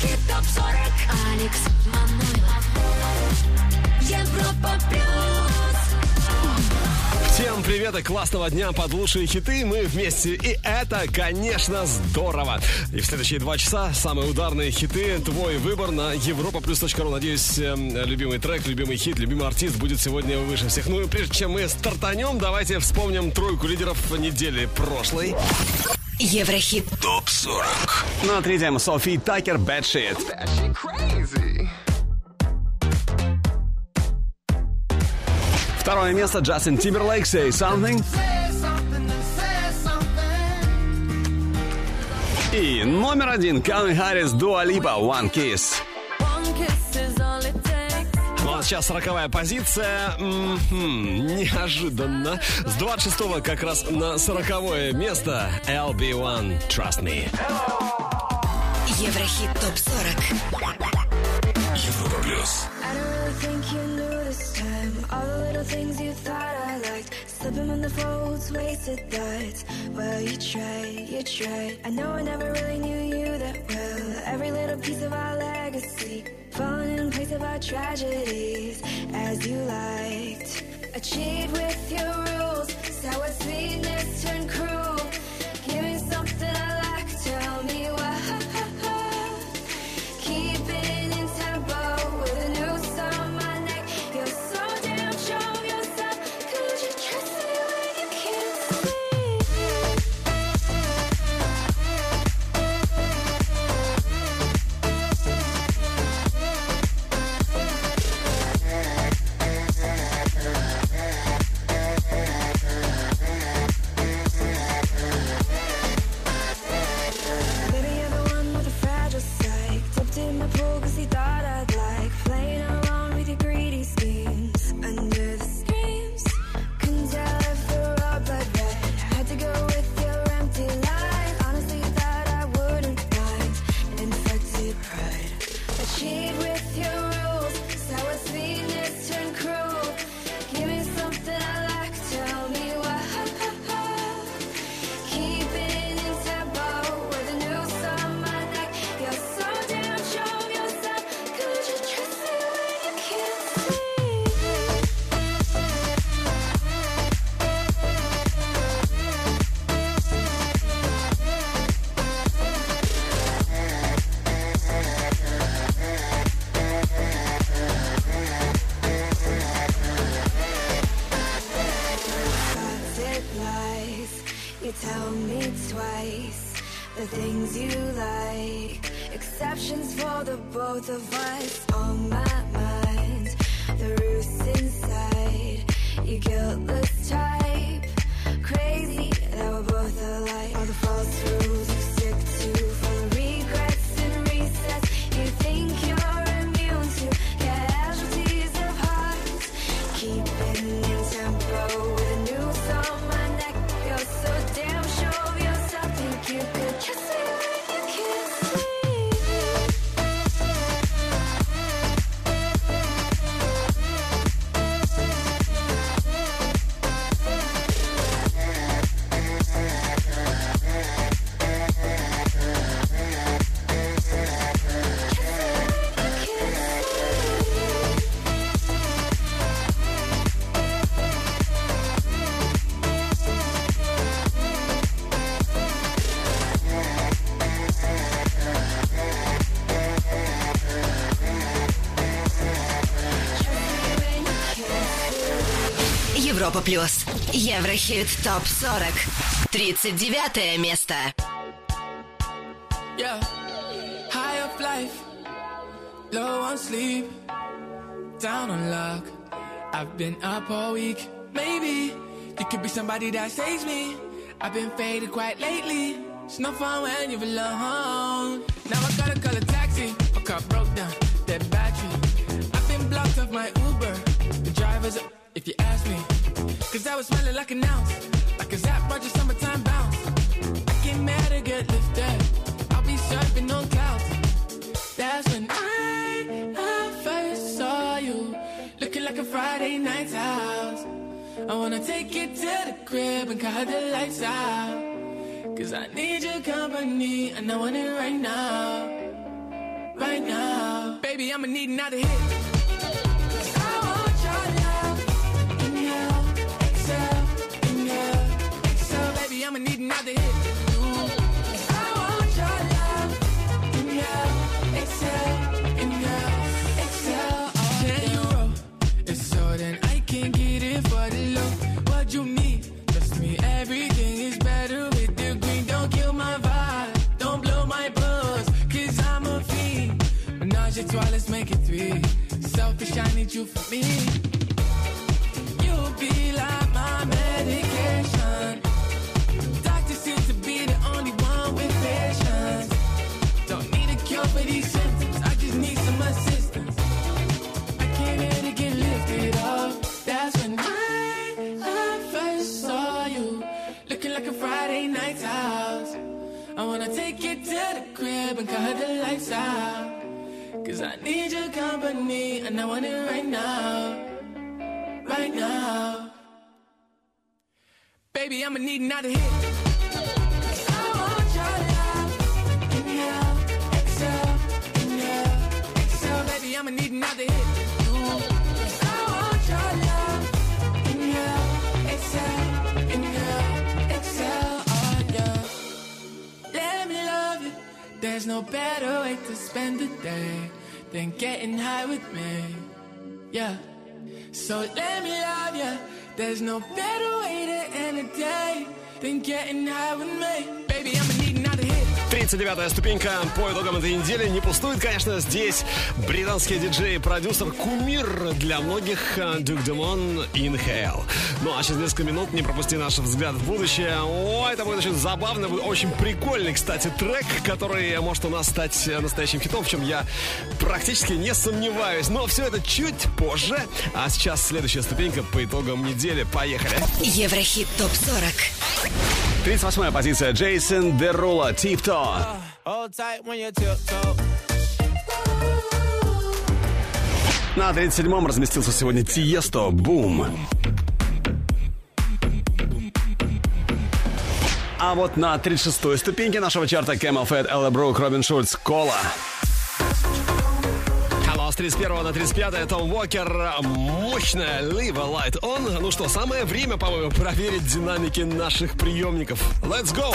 Еврохит ТОП-40 Алекс Манойлов Европа Плюс Всем привет и классного дня под лучшие хиты. Мы вместе. И это, конечно, здорово. И в следующие два часа самые ударные хиты. Твой выбор на europaplus.ru. Надеюсь, э, любимый трек, любимый хит, любимый артист будет сегодня выше всех. Ну и прежде чем мы стартанем, давайте вспомним тройку лидеров недели прошлой. Еврохит ТОП-40. На третьем Софи Такер Shit. Второе место Джастин Тимберлейк Say Something. И номер один Калвин Харрис Дуа Липа One Kiss сейчас сороковая позиция. М-м-м, неожиданно. С 26 как раз на сороковое место LB1 Trust Me. Еврохит топ 40. Plus. I don't really think you knew this time. All the little things you thought I liked. Slipping on the folds, wasted thoughts. Well, you tried, you tried. I know I never really knew you that well. Every little piece of our legacy Falling in place of our tragedies. As you liked Achieved with your rules. Sour sweetness turned cruel. You guiltless type. Еврохит ТОП-40 39 место Yeah. High up life, low on sleep, down on luck. I've been up all week. Maybe you could be somebody that saves me. I've been faded quite lately. It's no fun when you're alone. Now I gotta call a taxi. My car broke down, dead battery. I've been blocked off my Uber. The driver's up, if you ask me. Cause I was smelling like an ounce. Like a Zap Roger summertime bounce. I get mad to get lifted. I'll be surfing on clouds. That's when I, I first saw you. Looking like a Friday night's house. I wanna take you to the crib and cut the lights out. Cause I need your company and I want it right now. right now. Baby, I'ma need another hit. I want your love. Inhale, exhale, Baby, I'ma need another hit. I want your love. You roll? It's so then I can get it for the. What you need? Trust me, everything is better with the. Don't kill my vibe. Don't blow my I'm a fiend. Let's make it three. Selfish, I need you for me. You'll be like my medication. Friday night's house. I wanna take you to the crib and cut the lights out. Cause I need your company and I want it right now. Right now. Baby, I'ma need another hit. I'ma need another hit. There's no better way to spend the day than getting high with me. Yeah. So let me love you. There's no better way to end a day than getting high with me. Baby, I'ma need another hit. 39-я ступенька по итогам этой недели. Не пустует, конечно, здесь британский диджей и продюсер кумир для многих Дюк Демон Inhale. Ну а через несколько минут не пропусти наш взгляд в будущее. О, это будет очень забавно, очень прикольный, кстати, трек, который может у нас стать настоящим хитом, в чем я практически не сомневаюсь. Но все это чуть позже. А сейчас следующая ступенька по итогам недели. Поехали. Еврохит ТОП-40. 38-я позиция Джейсон Дерула, Тип То. Hold tight when you tiptoe. На 37-м разместился сегодня Тиесто Бум. А вот на 36-й ступеньке нашего чарта Camel Fat, Элла Брук, Робин Шульц, Кола. Hello, с 31 на 35 Том Уокер, мощная Leave a Light On. Ну что, самое время, по-моему, проверить динамики наших приемников. Let's go!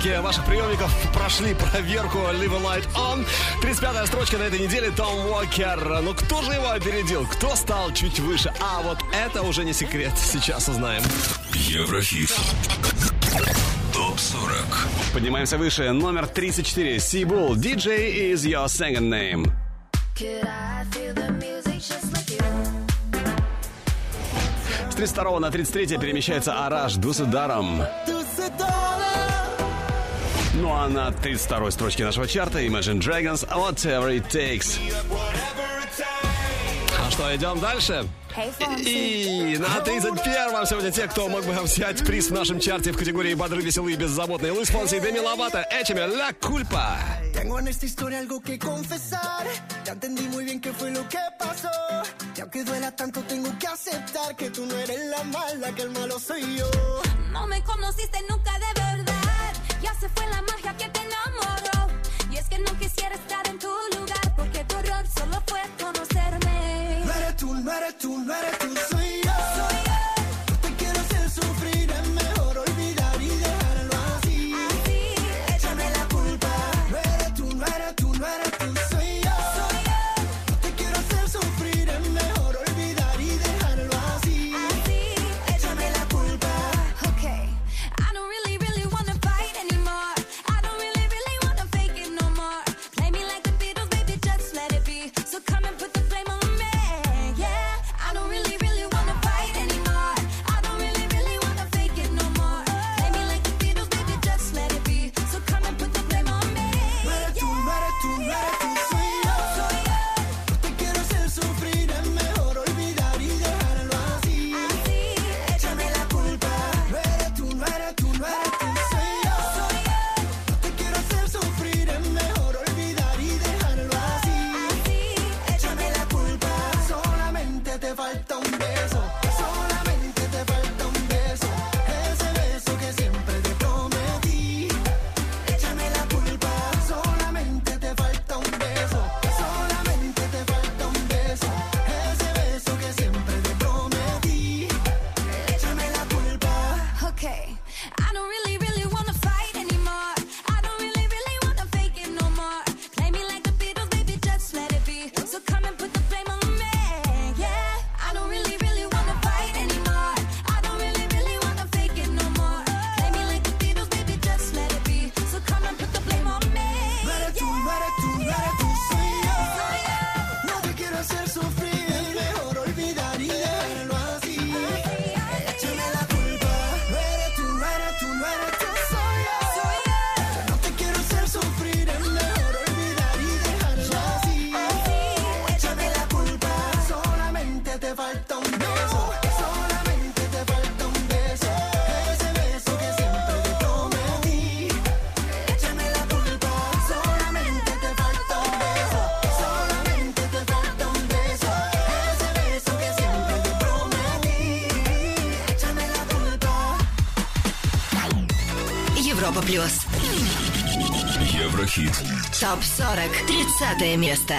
динамики ваших приемников прошли проверку Live a Light On. 35-я строчка на этой неделе Том Уокер. Но кто же его опередил? Кто стал чуть выше? А вот это уже не секрет. Сейчас узнаем. Еврохит. Топ-40. Поднимаемся выше. Номер 34. Сибул. DJ is your second name. Could I feel the music just 32 на 33 перемещается Араш Дусадаром. Даром фанаты второй строчки нашего чарта Imagine Dragons Whatever It Takes. А что, идем дальше? И на 31-м сегодня те, кто мог бы взять приз в нашем чарте в категории «Бодры, веселые, беззаботные» Луис Фонси и Деми Ловато. Этими «Ла Кульпа». Tengo en esta historia algo que confesar. Ya entendí muy bien qué fue lo que pasó. Y aunque duela tanto, tengo que aceptar que tú no eres la mala, que el malo soy yo. No me conociste nunca de Ya se fue la magia que te enamoró. Y es que no quisiera estar en tu lugar, porque tu error solo fue conocerme. No eres tú, no eres tú, no eres tú. плюс. Еврохит. Топ 40. 30 место.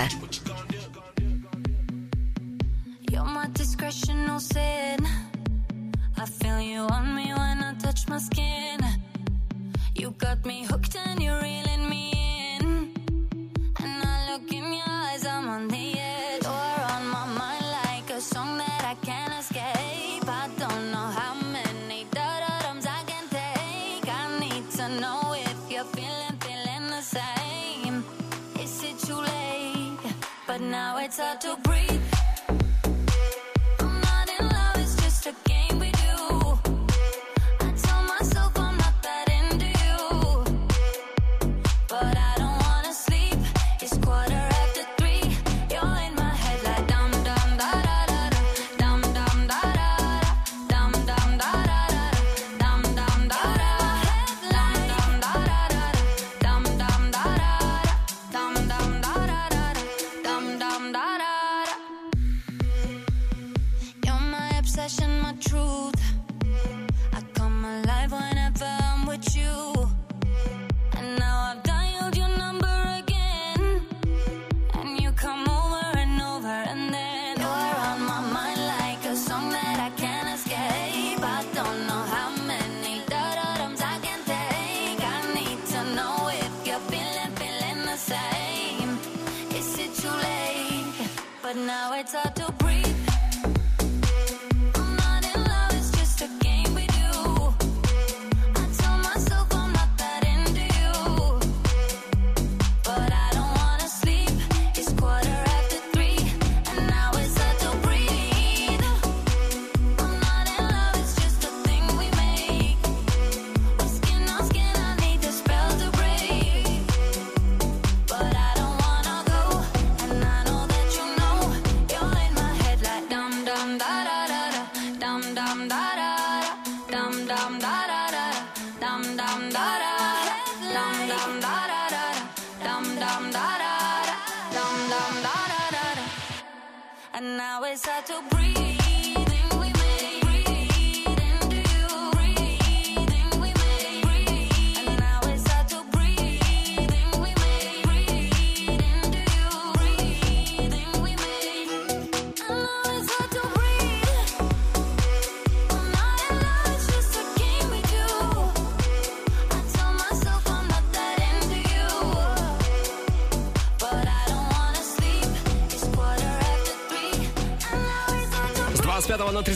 now it's hard to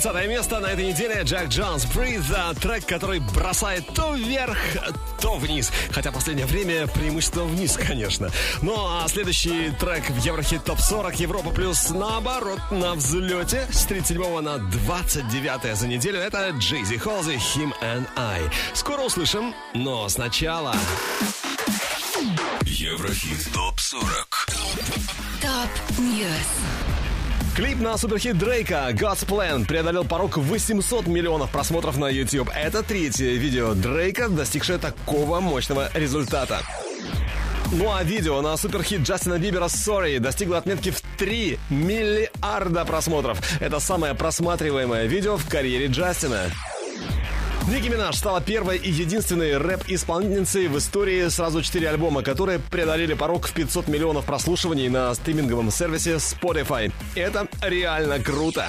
30 место на этой неделе Джек Джонс Breathe, а, трек, который бросает то вверх, то вниз. Хотя последнее время преимущество вниз, конечно. Ну а следующий трек в Еврохит Топ 40 Европа плюс наоборот на взлете с 37 на 29 за неделю. Это Джейзи Холзи, Him and I. Скоро услышим, но сначала... Еврохит ТОП-40 Top News. Клип на суперхит Дрейка God's Plan преодолел порог 800 миллионов просмотров на YouTube. Это третье видео Дрейка, достигшее такого мощного результата. Ну а видео на суперхит Джастина Бибера Sorry достигло отметки в 3 миллиарда просмотров. Это самое просматриваемое видео в карьере Джастина. Ники Минаж стала первой и единственной рэп-исполнительницей в истории сразу четыре альбома, которые преодолели порог в 500 миллионов прослушиваний на стриминговом сервисе Spotify. Это реально круто.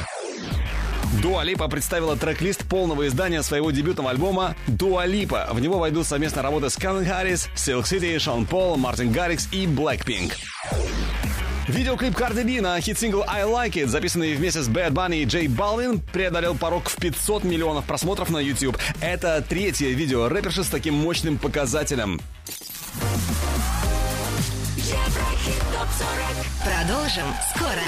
Дуа Липа представила трек-лист полного издания своего дебютного альбома «Дуа Липа». В него войдут совместно работы с Калвин Харрис, Silk City, Шон Пол, Мартин Гаррикс и Blackpink. Видеоклип Cardi B на хит-сингл I Like It, записанный вместе с Bad Bunny и Джей Балвин, преодолел порог в 500 миллионов просмотров на YouTube. Это третье видео рэперши с таким мощным показателем. Еврохит Топ 40. Продолжим скоро.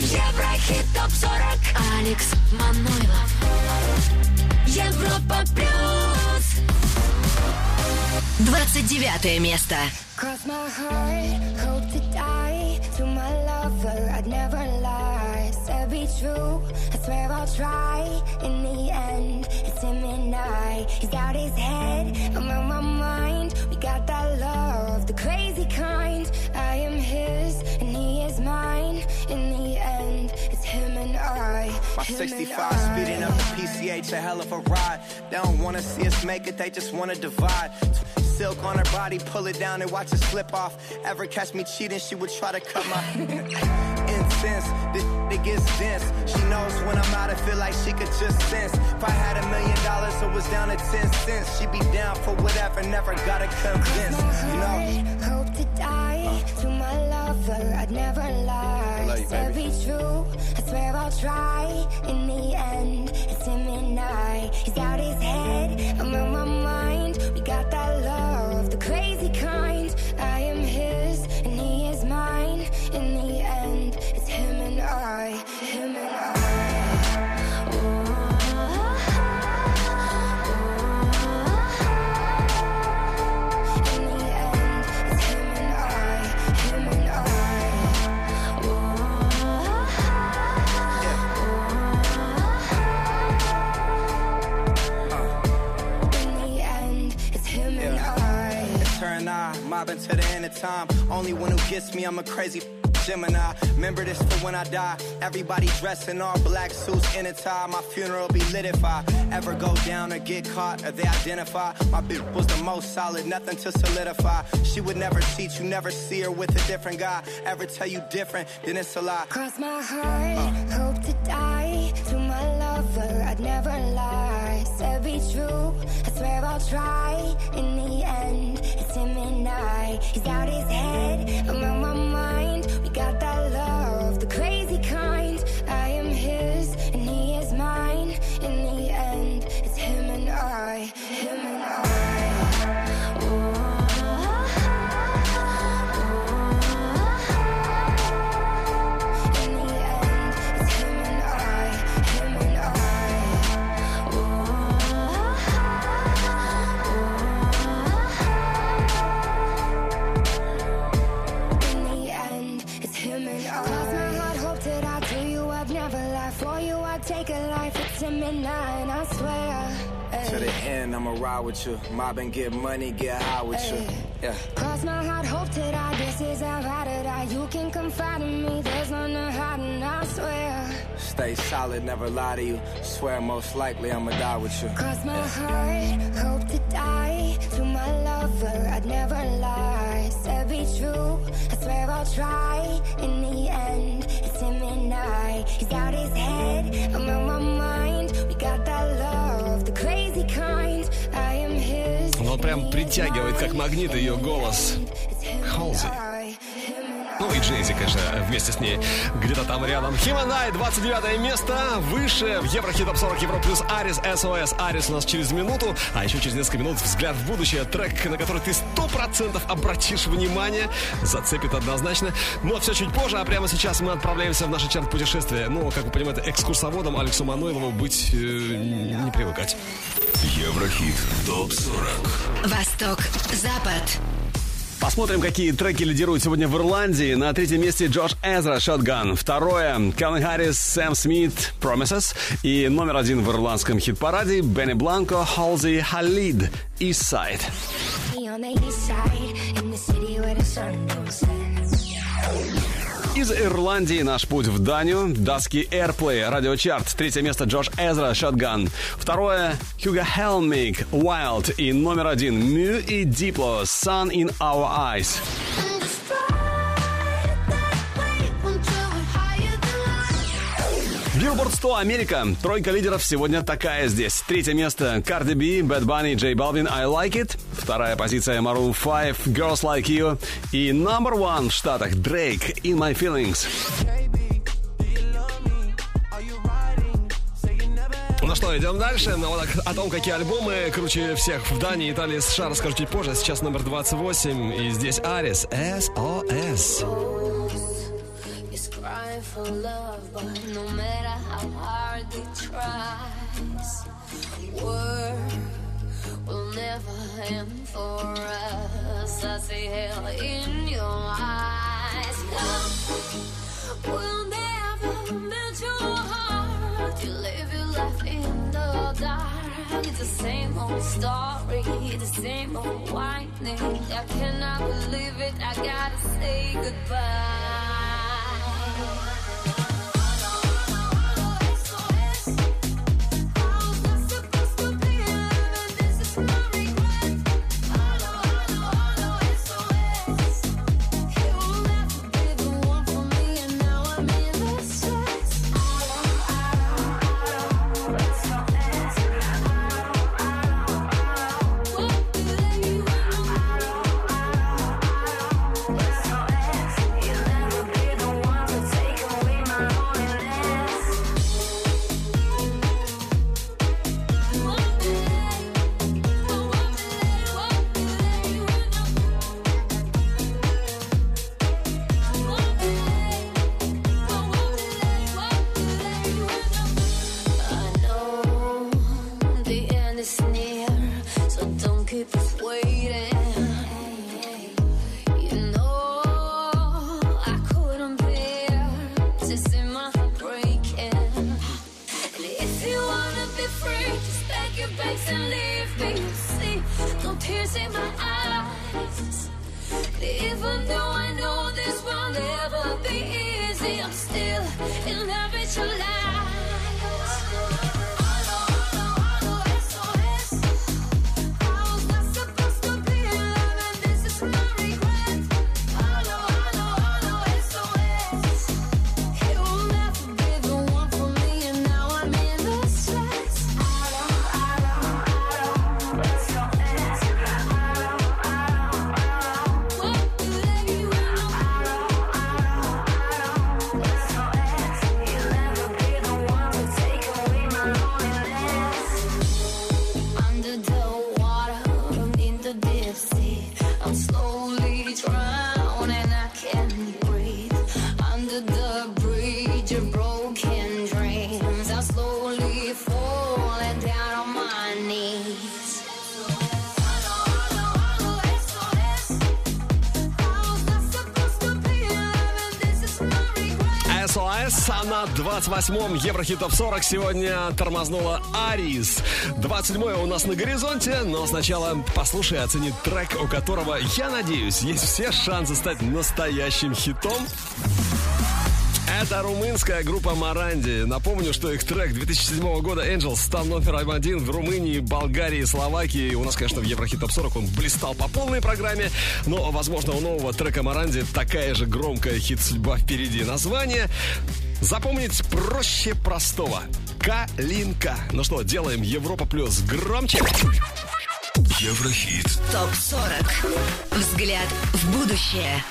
Еврохит Топ 40. Алекс Манойлов. Европа плюс. 29 место. Cross my heart, hope to die. To my lover, I'd never lie. Said be true, I swear I'll try. In the end, it's him and I. He's out his head, I'm on my mind. We got that love, the crazy kind. I am his, and he is mine. In the end, it's him and I. My him and 65 I. speeding up the PCH, a hell of a ride. They don't wanna see us make it, they just wanna divide. Silk on her body, pull it down and watch it slip off. Ever catch me cheating, she would try to cut my incense. This it gets dense. She knows when I'm out, I feel like she could just sense. If I had a million dollars, it was down to 10 cents. She'd be down for whatever, never gotta convince. You know? heart, hope to die. To my lover, I'd never lie. love you, Said baby. be true, I swear I'll try. In the end, it's him and I. He's out his head, I'm on my mind. Mobbing to the end of time. Only one who gets me, I'm a crazy Gemini. Remember this for when I die. Everybody dressed in all black suits in a tie. My funeral be lit if I ever go down or get caught or they identify. My bitch was the most solid, nothing to solidify. She would never cheat, you never see her with a different guy. Ever tell you different, then it's a lie. Cross my heart, hope to die. To my lover, I'd never lie. Said be true, I swear I'll try. In the end, it's him and I. He's out his head, I'm my mind got that love, the crazy kind. I am his and he is mine. In the end, it's him and I. end, I'ma ride with you. Mob and get money, get high with you. Yeah. Cross my heart, hope to die. This is how I to die. You can confide in me. There's none to hide, and I swear. Stay solid, never lie to you. Swear most likely I'ma die with you. Cross my heart, hope to die. To my lover, I'd never lie. Said be true, I swear I'll try. In the end, it's him and I. прям притягивает, как магнит, ее голос. Халзи. Ну и Джейзи, конечно, вместе с ней где-то там рядом. Химанай, 29 место. Выше в Еврохит Топ 40 Евро плюс Арис СОС. Арис у нас через минуту, а еще через несколько минут взгляд в будущее. Трек, на который ты 100% обратишь внимание. Зацепит однозначно. Но все чуть позже, а прямо сейчас мы отправляемся в наше чарт путешествия. Ну, как вы понимаете, экскурсоводом Алексу Манойлову быть э, не привыкать. Еврохит ТОП-40 Восток, Запад. Посмотрим, какие треки лидируют сегодня в Ирландии. На третьем месте Джош Эзра, Shotgun. Второе, Калвин Харрис, Сэм Смит, Promises. И номер один в ирландском хит-параде Бенни Бланко, Халзи Халид, East Side. Me on the east side, in the city where the sun don't set. Из Ирландии наш путь в Данию. Даски Airplay, радиочарт. Третье место Джош Эзра, Shotgun. Второе, Хьюго Хелмиг, Wild. И номер один, MØ и Дипло, Sun in Our Eyes. Billboard 100 Америка. Тройка лидеров сегодня такая здесь. Третье место Cardi B, Bad Bunny, J Balvin, I Like It. Вторая позиция Maroon 5, Girls Like You. И number one в Штатах Drake, In My Feelings. Ну что, идем дальше. Ну, вот о том, какие альбомы круче всех в Дании, Италии, США расскажу чуть позже. Сейчас номер 28. И здесь Арис, SOS. Crying for love, but no matter how hard they try, work will never end for us. I see hell in your eyes. Love will never melt your heart. You live your life in the dark. It's the same old story, the same old whining. I cannot believe it. I gotta say goodbye. Bye. So don't keep us waiting. You know I couldn't bear to see my heart breaking. And if you wanna be free, just pack your bags and leave me. No tears in my eyes. Even though I know this will never be easy, I'm still in love with your lies. 28-м Еврохит Топ 40 сегодня тормознула Арис. 27-е у нас на горизонте, но сначала послушай и оцени трек, у которого, я надеюсь, есть все шансы стать настоящим хитом. Это румынская группа Маранди. Напомню, что их трек 2007 года Angels стал номером один в Румынии, Болгарии, Словакии. У нас, конечно, в Еврохит Топ 40 он блистал по полной программе, но, возможно, у нового трека Маранди такая же громкая хит-судьба впереди. Название запомнить проще простого. Калинка. Ну что, делаем Европа Плюс громче. Еврохит. ТОП 40. Взгляд в будущее.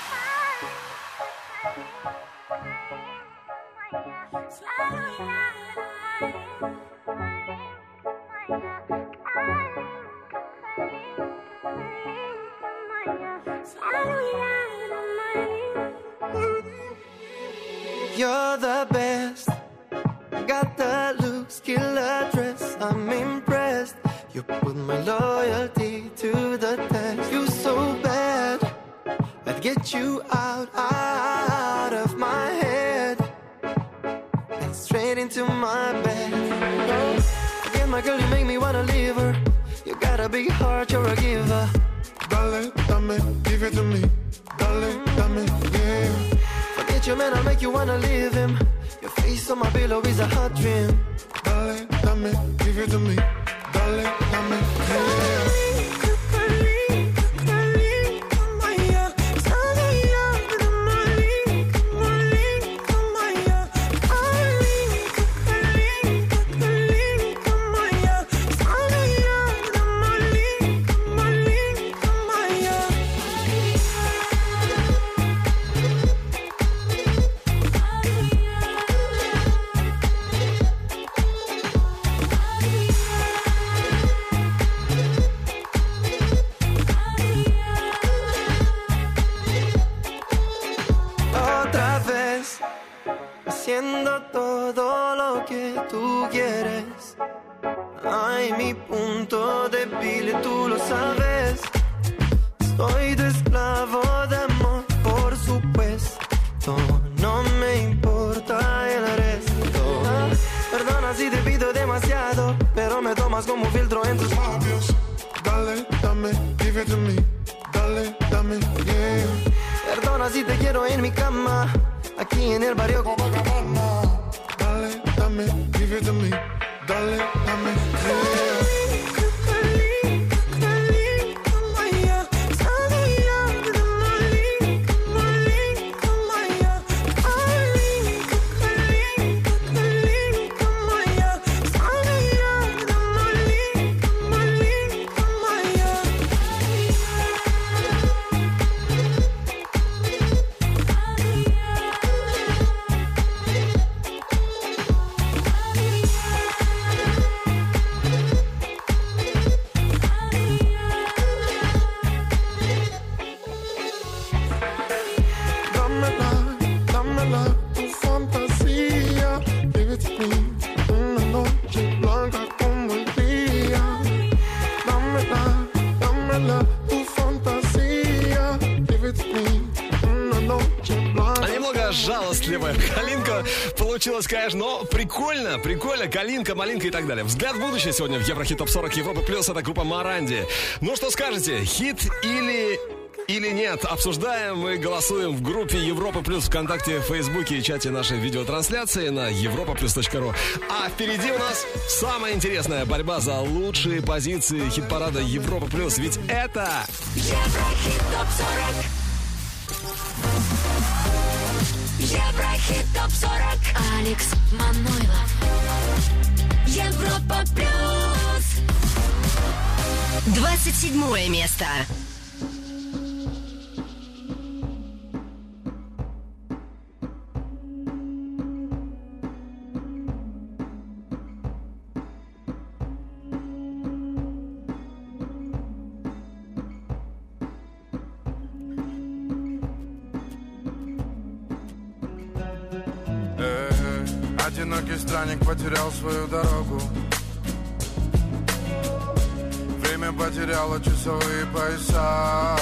Получилась, конечно, но прикольно, прикольно, калинка, малинка и так далее. Взгляд в будущее сегодня в Еврохит Топ 40 Европы Плюс, это группа Маранди. Ну что скажете, хит или... Или нет, обсуждаем и голосуем в группе Европа Плюс ВКонтакте, Фейсбуке и чате нашей видеотрансляции на europaplus.ru. А впереди у нас самая интересная борьба за лучшие позиции хит-парада Европа Плюс. Ведь это... Еврохит топ 40. Алекс Манойлов. Европа плюс. 27 место. Одинокий странник потерял свою дорогу. Время потеряло часовые пояса.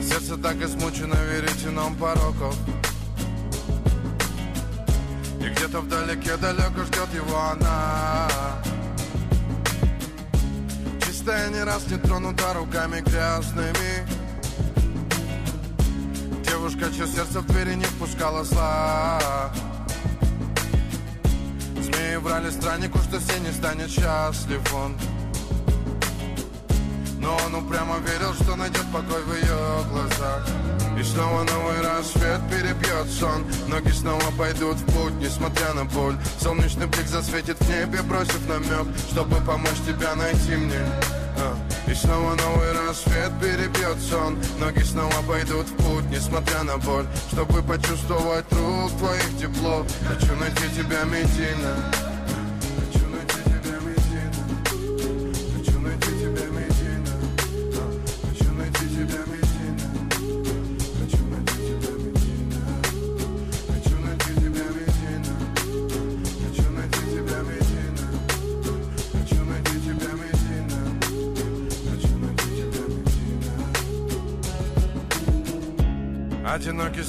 Сердце так измучено веретеном пороков. Где-то вдалеке далеко ждет его она. Чистая не раз не тронута руками грязными Девушка, сердце в двери не впускала зла. Змеи врали страннику, что все не станет счастлив он. Но он упрямо верил, что найдет покой в ее глазах. И снова новый рассвет перебьет сон. Ноги снова пойдут в путь, несмотря на боль. Солнечный блик засветит в небе, бросив намек Чтобы помочь тебя найти мне. А. И снова новый рассвет перебьет сон. Ноги снова пойдут в несмотря на боль. Чтобы почувствовать рук твоих тепло Хочу найти тебя, Медина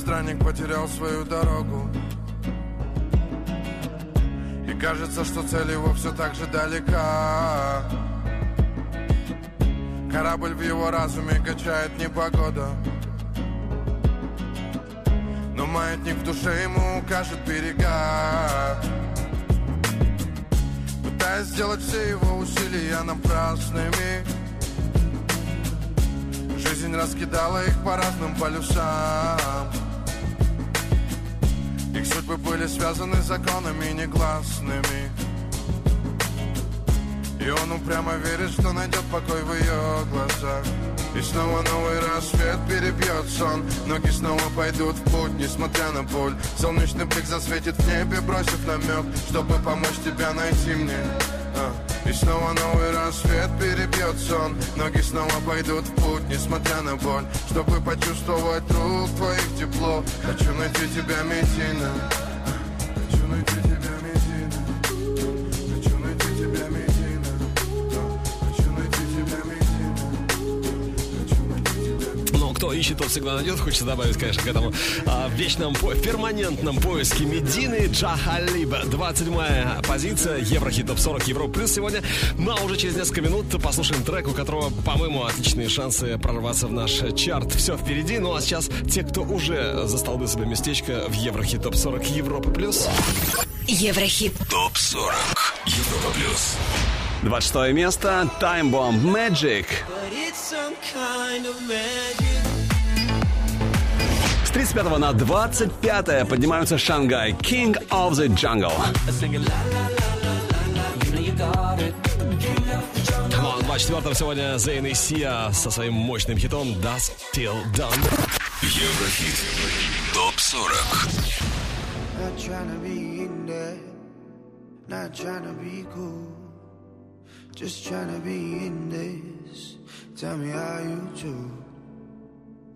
странник потерял свою дорогу. И кажется, что цель его все так же далека. Корабль в его разуме качает непогода. Но маятник в душе ему укажет берега. Пытаясь сделать все его усилия напрасными Жизнь раскидала их по разным полюсам судьбы были связаны законами негласными. И он упрямо верит, что найдет покой в ее глазах. И снова новый рассвет перебьет сон. Ноги снова пойдут в путь, несмотря на боль. Солнечный блик засветит в небе, бросив намек Чтобы помочь тебя найти мне. И снова новый рассвет перебьет сон Ноги снова пойдут в путь, несмотря на боль. Чтобы почувствовать рук твоих тепло Хочу найти тебя, Медина ищет, тот всегда найдет. Хочется добавить, конечно, к этому а, вечном, по- перманентном поиске Медины Джахалиба. 27 позиция Еврохит Топ 40 Европа Плюс сегодня. Ну, а уже через несколько минут послушаем трек, у которого, по-моему, отличные шансы прорваться в наш чарт. Все впереди. Ну, а сейчас те, кто уже застолбил себе местечко в Еврохит Топ 40 Европа Плюс. Еврохит. ТОП 40 Европа плюс 26 место Time Bomb Magic. С 35 на 25 поднимаются Шангай King of the Jungle. Ну, а 24 сегодня Зейн и Сия со своим мощным хитом Dust Till Done. Еврохит ТОП 40 Not trying to be in there, not trying to be cool, just trying to be in this. Tell me how you do.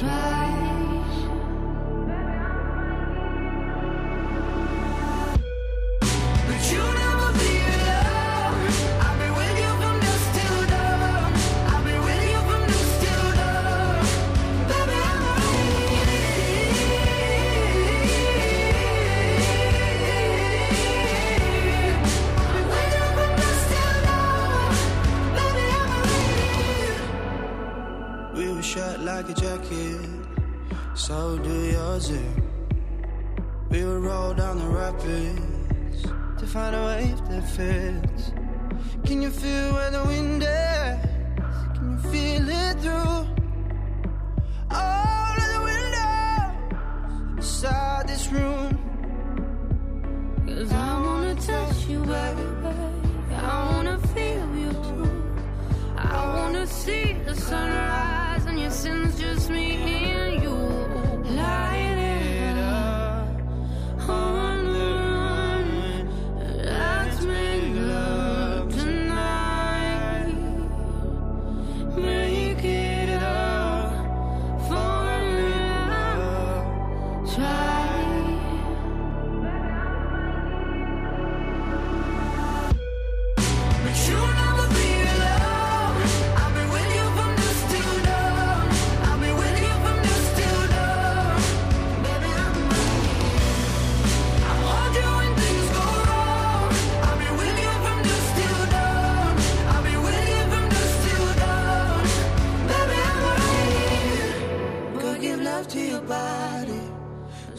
try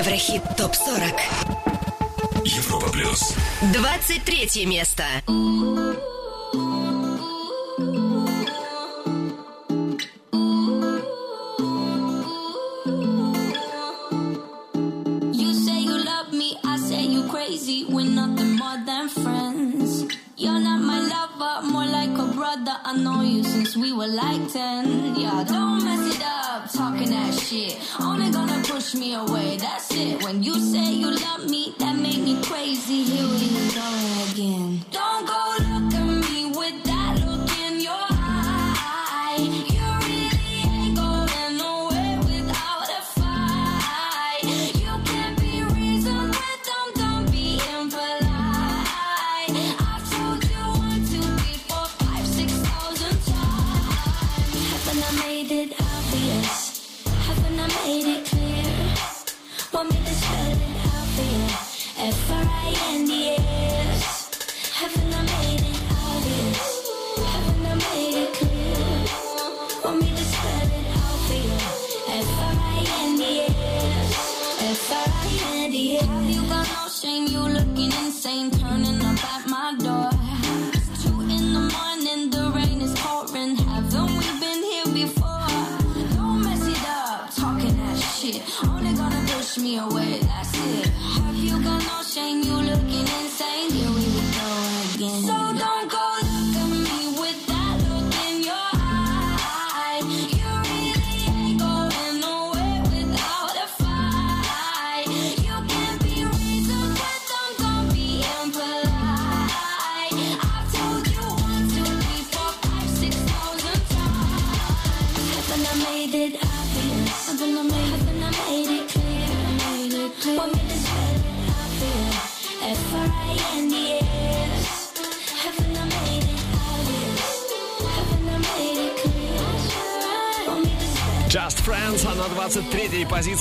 Еврохит ТОП-40. Европа Плюс. 23 место. место.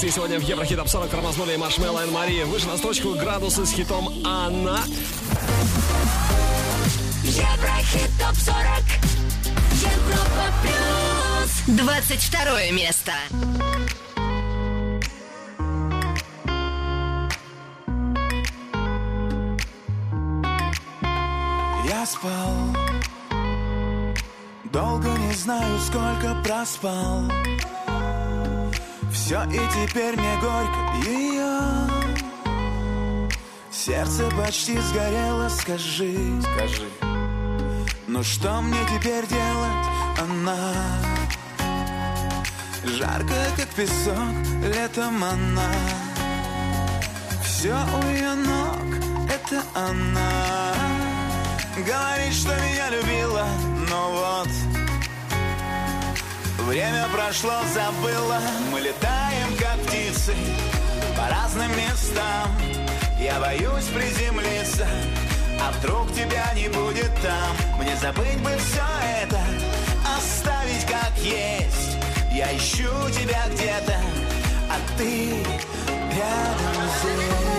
песни сегодня в Еврохит Топ 40 тормознули Маршмелло и Мария. Выше на строчку градусы с хитом Анна. Еврохит Топ 40 Европа Плюс. 22 место. Я спал. Долго не знаю, сколько проспал. Все и теперь мне горько ее Сердце почти сгорело, скажи. Скажи. Ну что мне теперь делать, она Жарко, как песок, летом она. Все у ее ног, это она. Говорит, что меня любила, но Время прошло, забыло Мы летаем, как птицы По разным местам. Я боюсь приземлиться А вдруг тебя не будет там. Мне забыть бы все это Оставить как есть. Я ищу тебя где-то А ты рядом здесь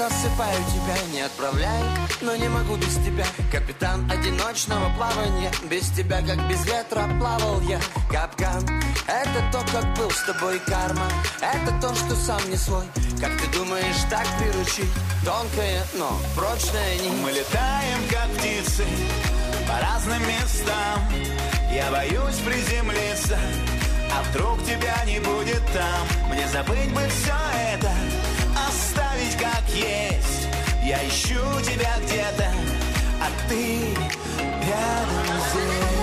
засыпаю тебя, не отправляй Но не могу без тебя. Капитан одиночного плавания. Без тебя, как без ветра, плавал я. Капкан Это то, как был с тобой карма. Это то, что сам не свой. Как ты думаешь, так приручить? Тонкая, но прочная нить. Мы летаем, как птицы По разным местам. Я боюсь приземлиться А вдруг тебя не будет там. Мне забыть бы все это Оставить как есть. Я ищу тебя где-то А ты рядом здесь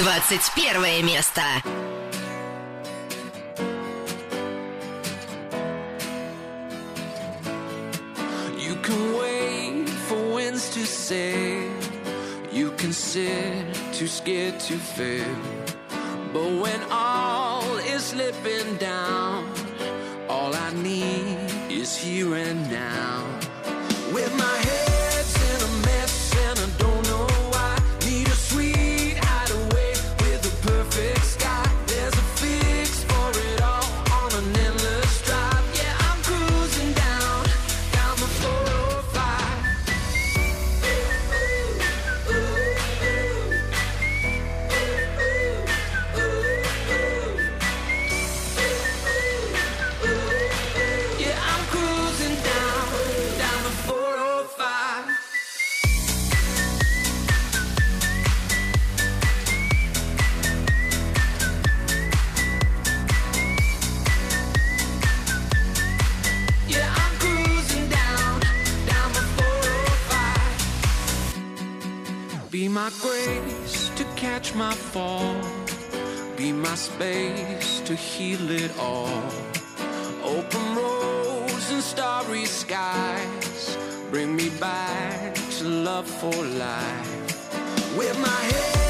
21 место. You can wait for winds to sail. You can sit too scared to fail. But when all is slipping down, all I need is here and now. Space to heal it all. Open roads and starry skies. Bring me back to love for life. With my head's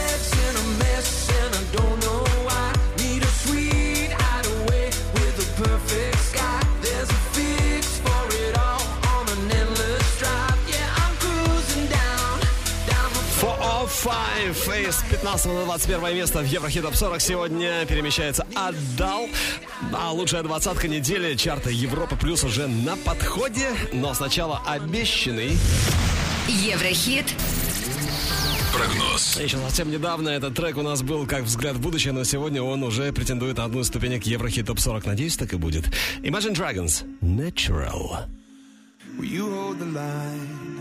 405 из 15 на 21 место в Еврохит Топ 40 сегодня перемещается Отдал. А лучшая двадцатка недели чарта Европа Плюс уже на подходе. Но сначала обещанный. Еврохит. Прогноз. Еще совсем недавно этот трек у нас был как взгляд в будущее, но сегодня он уже претендует на одну из ступенек Еврохит Топ 40. Надеюсь, так и будет. Imagine Dragons. Natural. Will you hold the line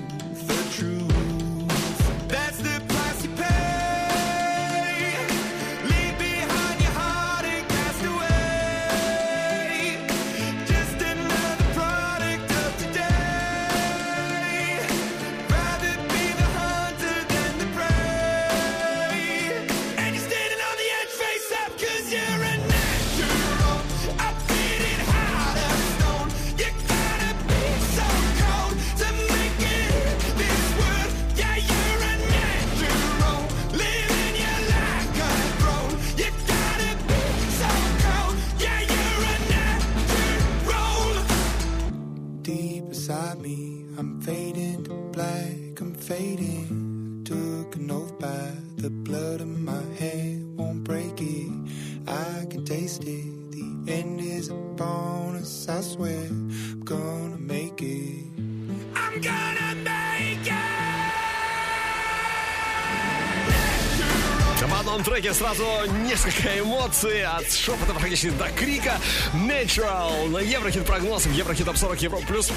треке сразу несколько эмоций от шепота практически до крика. Natural на Еврохит прогноз в Еврохит Топ 40 Европа плюс.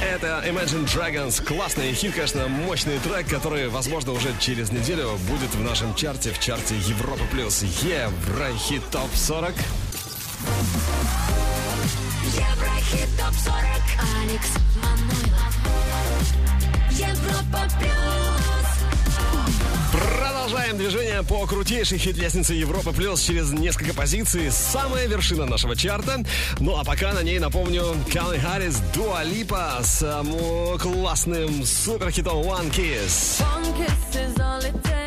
Это Imagine Dragons. Классный хит, конечно, мощный трек, который, возможно, уже через неделю будет в нашем чарте, в чарте Европа плюс. Еврохит Топ 40. Еврохит ТОП-40 Алекс Манойлов Европа плюс Продолжаем движение по крутейшей хит-лестнице Европы Плюс через несколько позиций. Самая вершина нашего чарта. Ну а пока на ней, напомню, Калли Харрис, Дуа Липа с классным суперхитом One Kiss.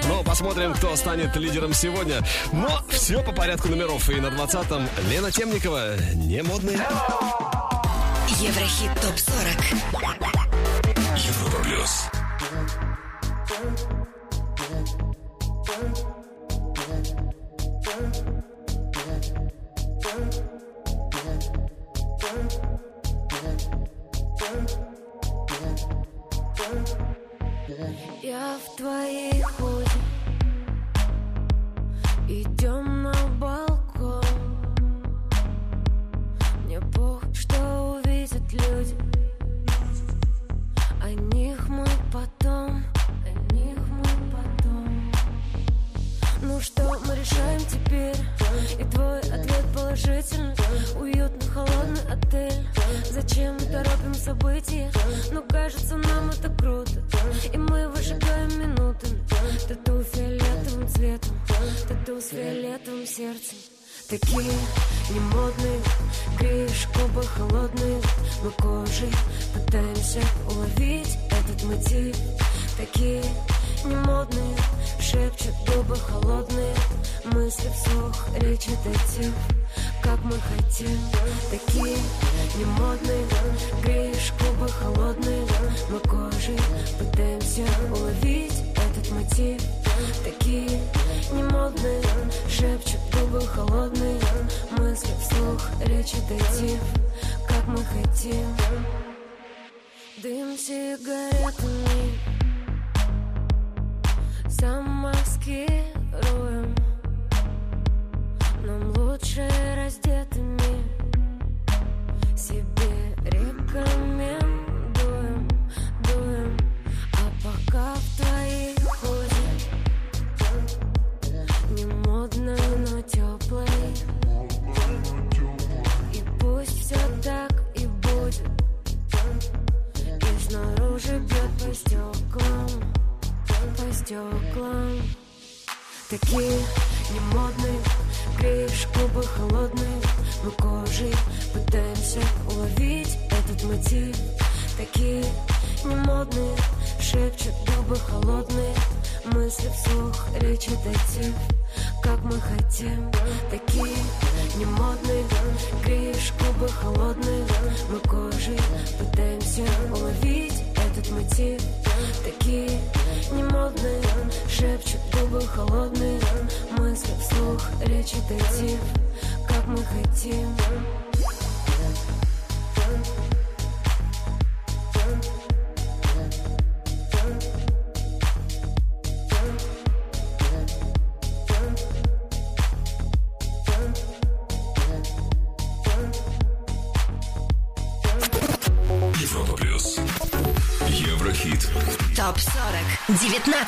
Ну, посмотрим, кто станет лидером сегодня. Но все по порядку номеров. И на 20-м Лена Темникова. Не модный. Еврохит ТОП-40 Европа плюс.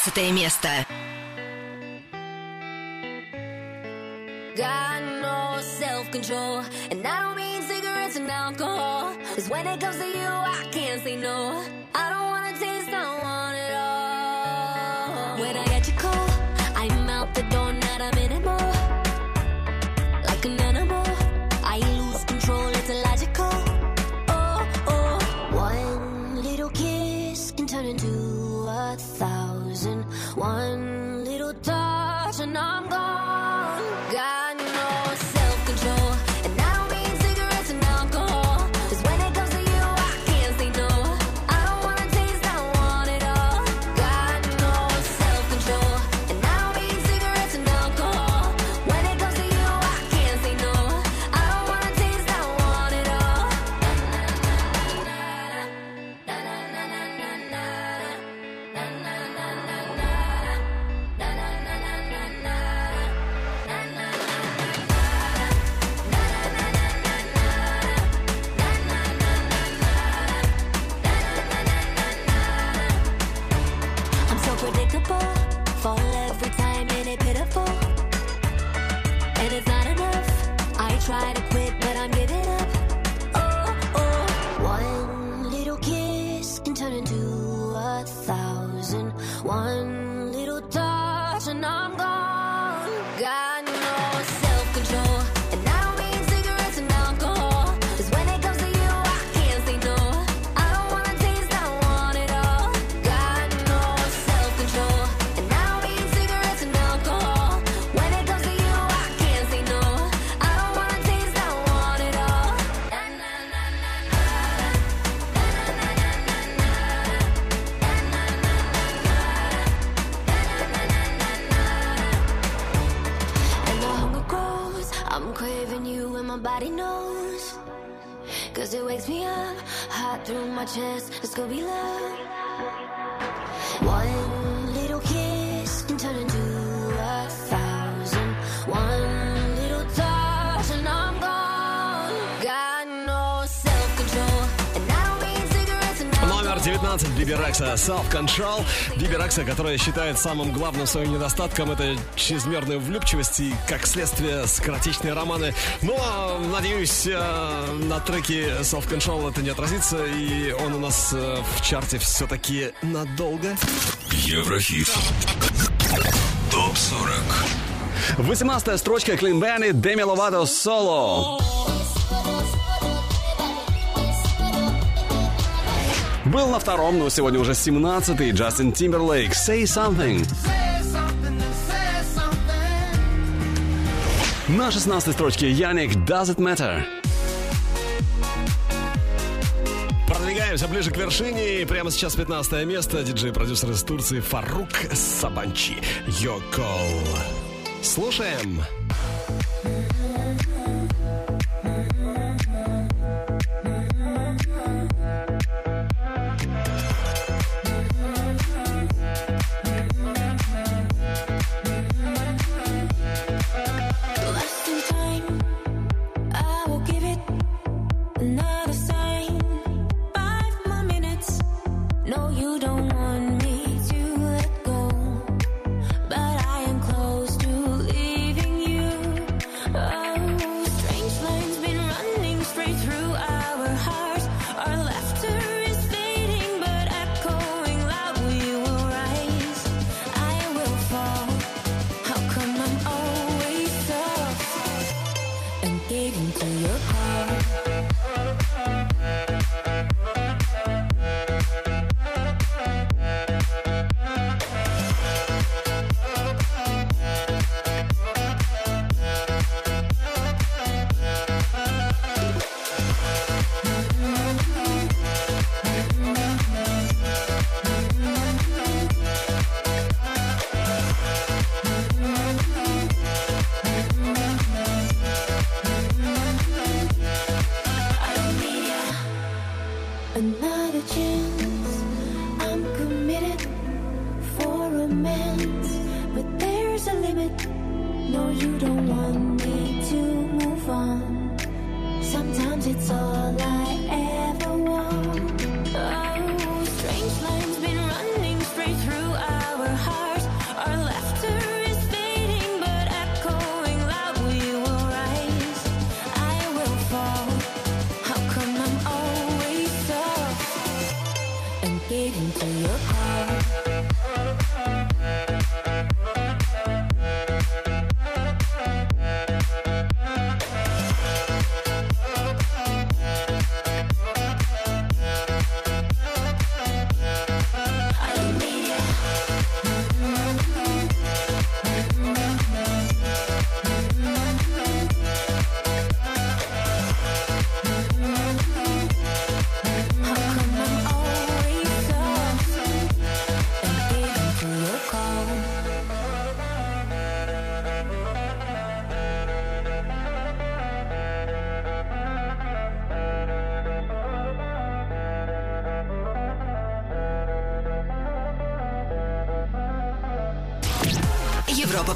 15 место. Got no self-control And I don't mean cigarettes and alcohol Cause when it comes to you, I can't say no песня Self Control Биби которая считает самым главным своим недостатком это чрезмерная влюбчивость и, как следствие, скоротечные романы. Ну, а, надеюсь, э, на треке Self Control это не отразится, и он у нас э, в чарте все-таки надолго. Еврохит. Топ 40. 18 строчка Клин Бенни, Деми Ловато, Соло. Был на втором, но сегодня уже 17-й. Джастин Тимберлейк «Say Something». На 16 строчке Яник «Does it matter?» Продвигаемся ближе к вершине. Прямо сейчас 15 место. Диджей-продюсер из Турции Фарук Сабанчи. Your call. Слушаем. Слушаем.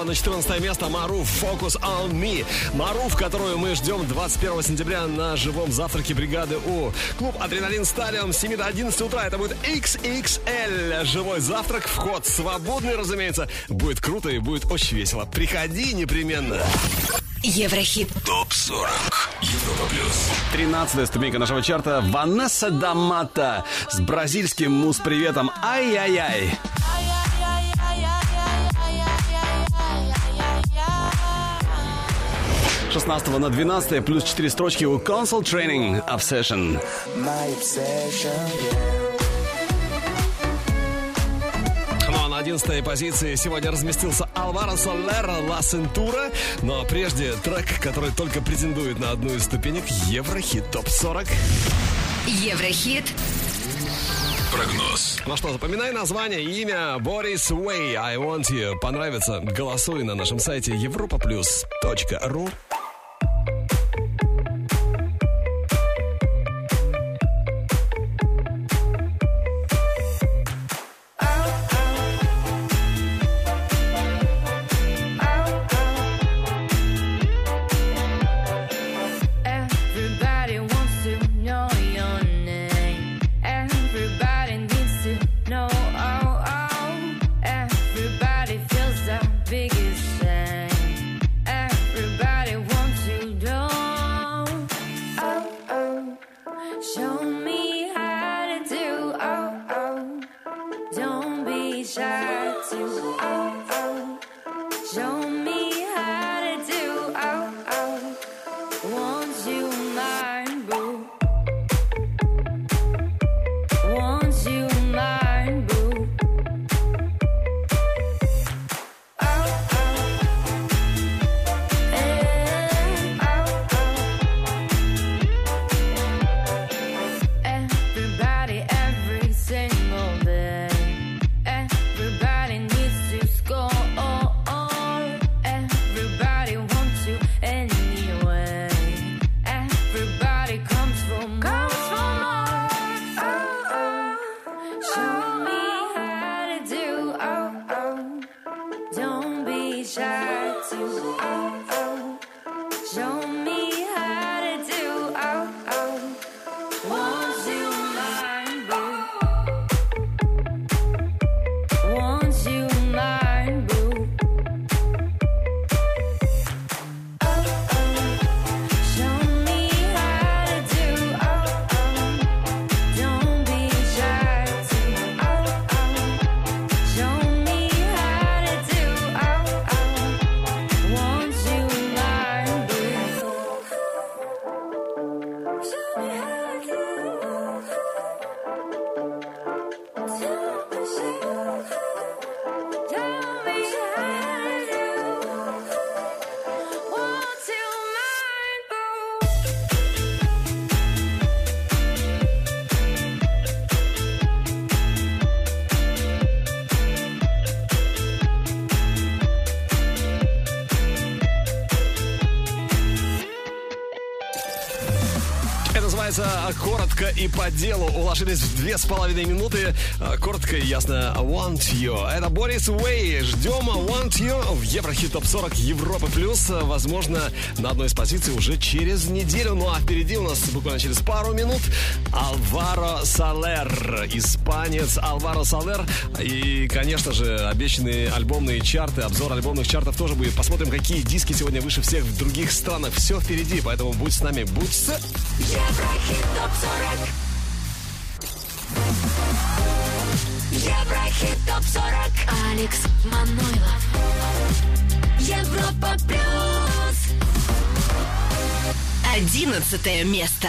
С 21 на 14 место Маруф Focus on Me. Маруф, которую мы ждем 21 сентября на живом завтраке бригады У. Клуб Адреналин Стадиум с 7 до 11 утра. Это будет XXL. Живой завтрак. Вход свободный, разумеется. Будет круто и будет очень весело. Приходи непременно. Еврохит. Топ 40. Европа плюс. 13 ступенька нашего чарта. Ванесса Дамата с бразильским мус-приветом. Ай-яй-яй. 16 на 12 плюс 4 строчки у Console Training Obsession. My obsession, Ну а на 11 позиции сегодня разместился Алваро Солера Ла Сентура. Но прежде трек, который только претендует на одну из ступенек Еврохит ТОП-40. Еврохит. Прогноз. Ну что, запоминай название, имя Борис Уэй, I want you. Понравится? Голосуй на нашем сайте europaplus.ru по делу уложились в две с половиной минуты. А, коротко и ясно. Want You. Это Борис Уэй. Ждем Want You в Еврохит Топ 40 Европы Плюс. Возможно, на одной из позиций уже через неделю. Ну а впереди у нас буквально через пару минут Алваро Салер. Испанец Алваро Салер. И, конечно же, обещанные альбомные чарты, обзор альбомных чартов тоже будет. Посмотрим, какие диски сегодня выше всех в других странах. Все впереди, поэтому будь с нами, будь с... Еврохит Топ 40 Еврохит ТОП-40 Алекс Манойлов. Европа Плюс. Одиннадцатое место.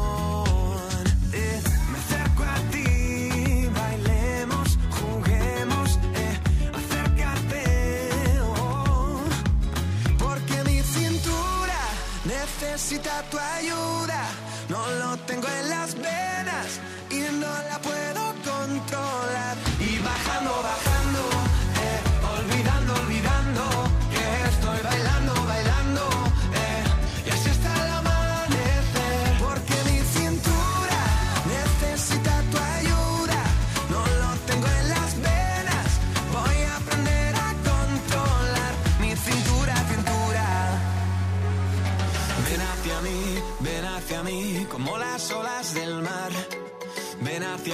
tua toi, you.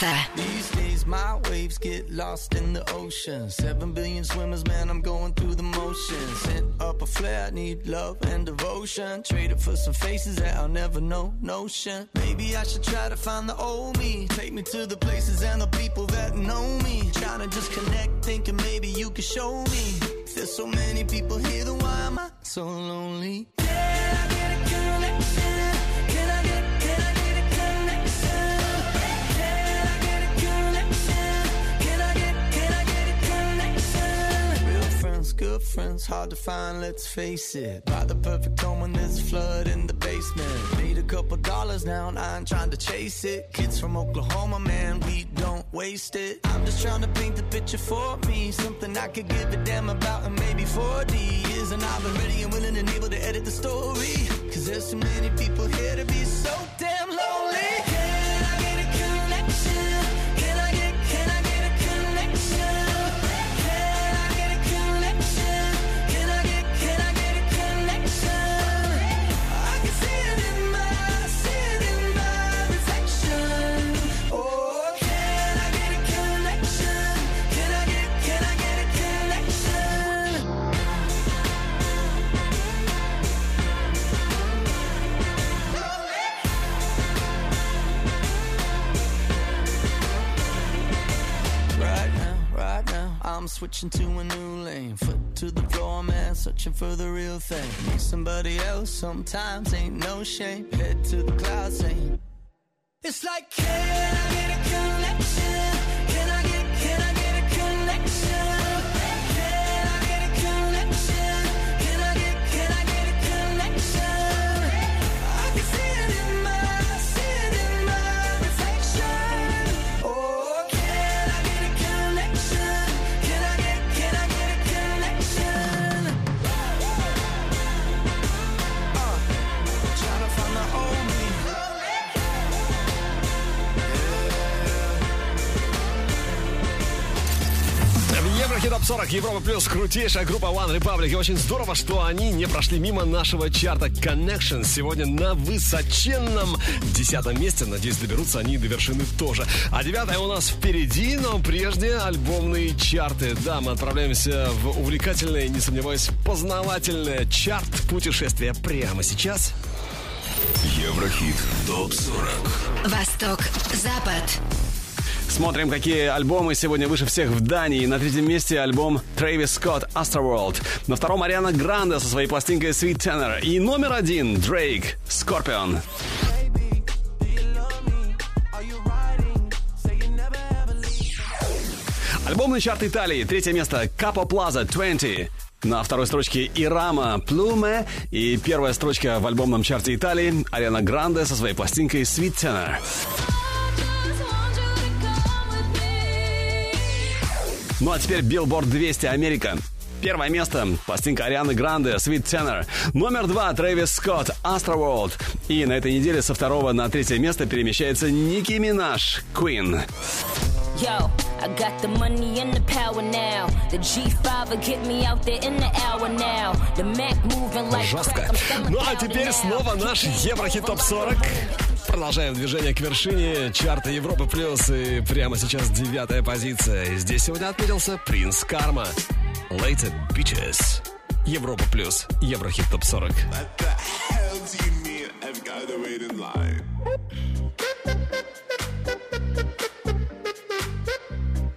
Costa. These days, my waves get lost in the ocean. Seven billion swimmers, man, I'm going through the motions. Sent up a flare, need love and devotion. Traded for some faces that I'll never know, notion. Maybe I should try to find the old me. Take me to the places and the people that know me. Trying to just connect, thinking maybe you can show me. There's so many people here, then why am I so lonely? Yeah, I get a girl, hard to find, let's face it. Buy the perfect home when there's a flood in the basement. Made a couple dollars now, and I ain't trying to chase it. Kids from Oklahoma, man, we don't waste it. I'm just trying to paint the picture for me. Something I could give a damn about in maybe 40 years. And I've been ready and willing and able to edit the story. Cause there's so many people here to be so damn I'm switching to a new lane. Foot to the floor, man, searching for the real thing. Need somebody else, sometimes ain't no shame. Head to the clouds, saying, It's like, can I get a connection? 40 Европа Плюс крутейшая группа One Republic. И очень здорово, что они не прошли мимо нашего чарта Connection. Сегодня на высоченном десятом месте. Надеюсь, доберутся они до вершины тоже. А девятое у нас впереди, но прежде альбомные чарты. Да, мы отправляемся в увлекательное, не сомневаюсь, познавательное чарт путешествия прямо сейчас. Еврохит ТОП-40 Восток, Запад. Смотрим, какие альбомы сегодня выше всех в Дании. На третьем месте альбом Трэвис Скотт Astroworld. На втором Ариана Гранде со своей пластинкой Sweet Tenor. И номер один Дрейк Скорпион. Альбомный чарт Италии. Третье место Капо Плаза 20. На второй строчке Ирама Плуме. И первая строчка в альбомном чарте Италии Ариана Гранде со своей пластинкой Sweet Tenor. Ну а теперь Billboard 200 Америка. Первое место – пластинка Арианы Гранде «Sweet Tenor». Номер два – Трэвис Скотт «Astroworld». И на этой неделе со второго на третье место перемещается Ники Минаж «Queen». Yo, I got the money and the power now. The G5 will get me out there in the hour now. The Mac moving like Жестко. Ну а теперь снова наш Еврохит ТОП 40. Продолжаем движение к вершине чарта Европы Плюс. И прямо сейчас девятая позиция. И здесь сегодня отметился Принц Карма. Later Bitches. Европа Плюс. Еврохит ТОП 40. hell do you mean I've got to wait in line?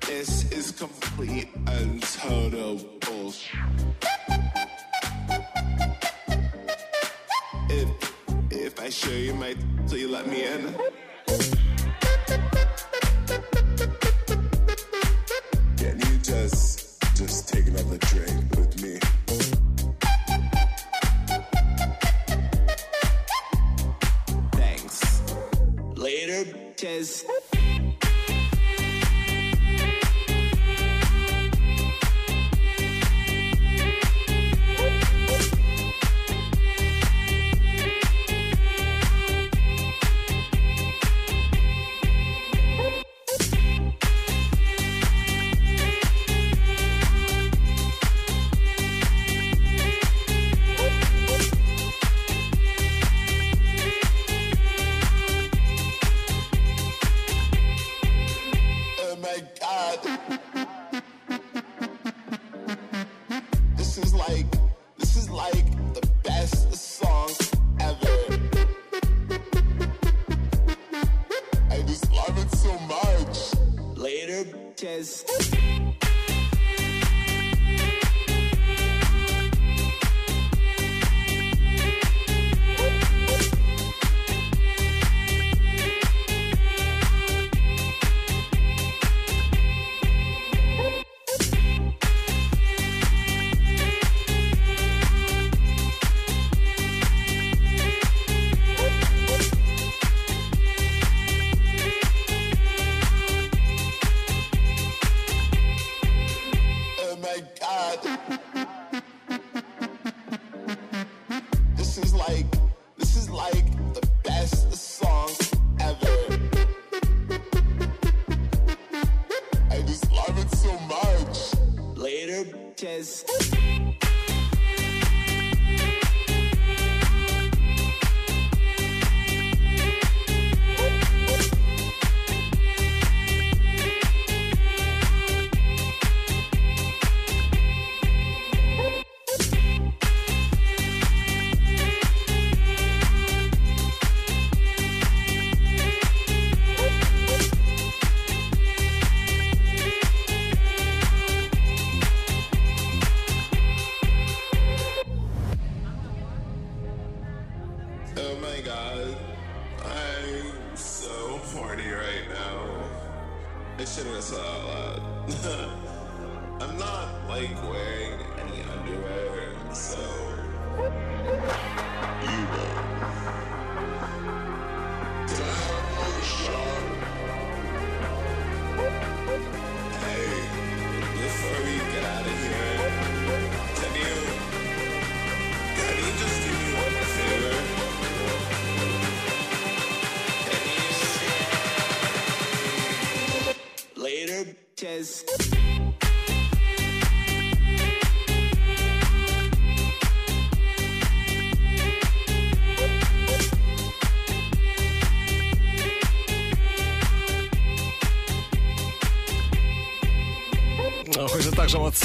This is complete and total bullshit. I show you my so you let me in. Can you just just take another drink with me? Thanks. Later, bitches.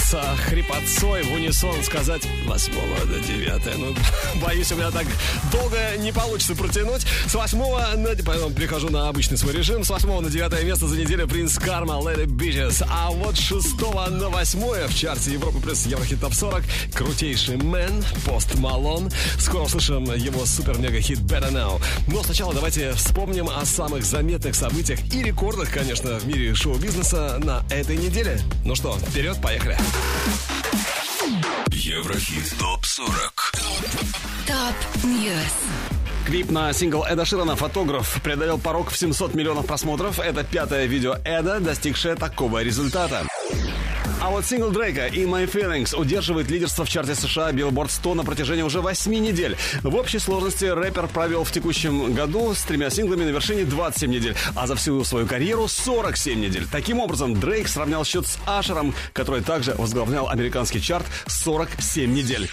Также вот с а, хрипотцой в унисон сказать 8 до 9. Ну, боюсь, у меня так долго не получится протянуть. С 8 на... Поэтому перехожу на обычный свой режим. С 8 на 9 место за неделю Принц Карма, Later Bitches. А вот с 6 на 8 в чарте Европы плюс Еврохит Топ 40 крутейший Мэн, Пост Малон. Скоро услышим его супер-мега-хит Better Now. Но сначала давайте вспомним о самых заметных событиях и рекордах, конечно, в мире шоу-бизнеса на этой неделе. Ну что, вперед, поехали. Еврохит ТОП-40 Top News. Клип на сингл Эда Ширана «Фотограф» преодолел порог в 700 миллионов просмотров. Это пятое видео Эда, достигшее такого результата. А вот сингл Дрейка «In My Feelings» удерживает лидерство в чарте США Billboard 100 на протяжении уже 8 недель. В общей сложности рэпер провел в текущем году с тремя синглами на вершине 27 недель, а за всю свою карьеру 47 недель. Таким образом, Дрейк сравнял счет с Ашером, который также возглавлял американский чарт 47 недель.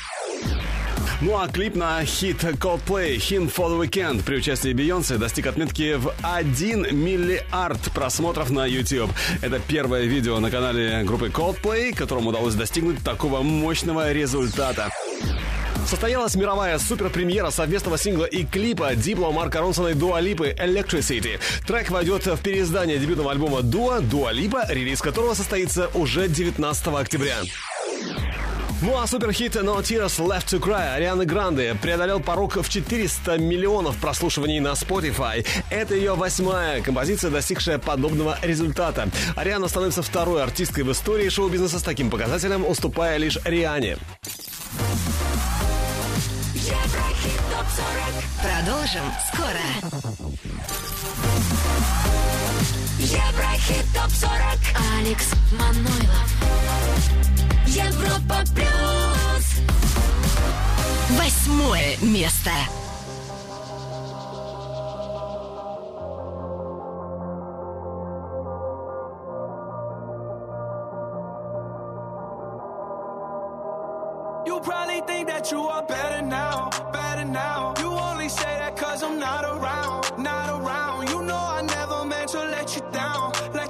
Ну а клип на хит Coldplay «Him for the Weekend» при участии Бейонсе достиг отметки в 1 миллиард просмотров на YouTube. Это первое видео на канале группы Coldplay, которому удалось достигнуть такого мощного результата. Состоялась мировая суперпремьера совместного сингла и клипа Дипло Марка Ронсона и Дуа Липы «Electricity». Трек войдет в переиздание дебютного альбома Дуа «Дуа Липа», релиз которого состоится уже 19 октября. Ну а суперхит No Tears Left to Cry Арианы Гранде преодолел порог в 400 миллионов прослушиваний на Spotify. Это ее восьмая композиция, достигшая подобного результата. Ариана становится второй артисткой в истории шоу-бизнеса с таким показателем, уступая лишь Риане. Еврохит ТОП-40. Продолжим скоро. Еврохит ТОП-40. Алекс Манойлов. Европа Плюс. Восьмое место. You probably think that you are better now, better now. You only say that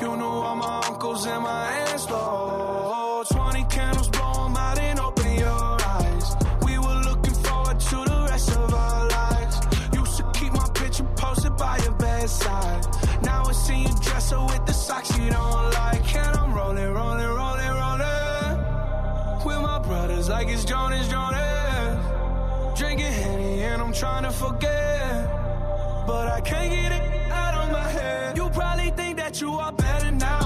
You knew all my uncles and my aunts, Lord. 20 candles, blow 'em out and open your eyes. We were looking forward to the rest of our lives. Used to keep my picture posted by your bedside. Now I see you dresser with the socks you don't like. And I'm rolling, rolling, rolling, rolling. With my brothers like it's Jonas, Jonas. Drinking Henny and I'm trying to forget. But I can't get it out of my head. You probably think that you are better now,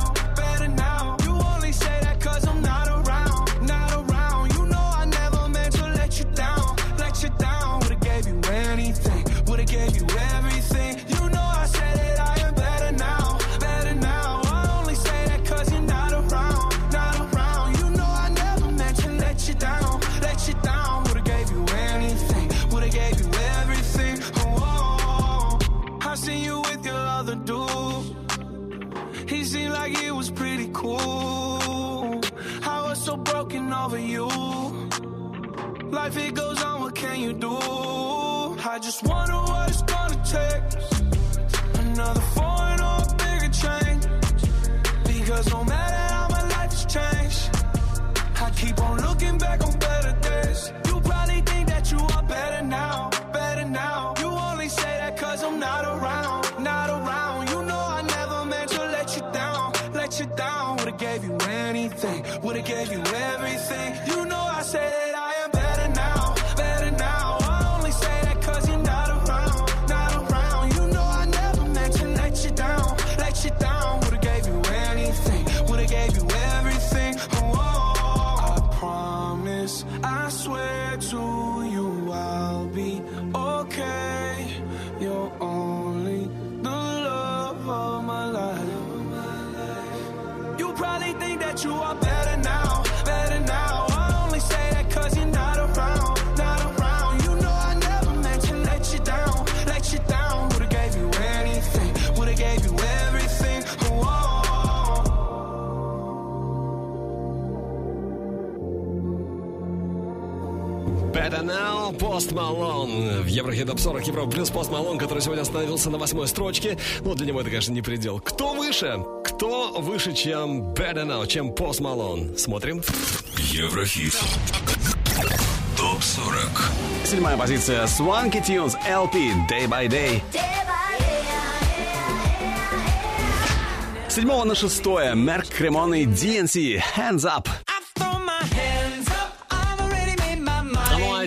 cool. I was so broken over you. Life it goes on, what can you do? I just wonder what it's gonna take. Another foreign or a bigger change. Because no matter how my life has changed, I keep on looking back on better Post Malone. В Еврохит Топ 40 Евро плюс Пост Малон, который сегодня остановился на восьмой строчке. Ну, для него это, конечно, не предел. Кто выше? Кто выше, чем Better Now, чем Пост Малон? Смотрим. Еврохит. Топ 40. Седьмая позиция Swanky Tunes LP Day by Day. Седьмого на шестое Мерк Кремон и DNC Hands Up.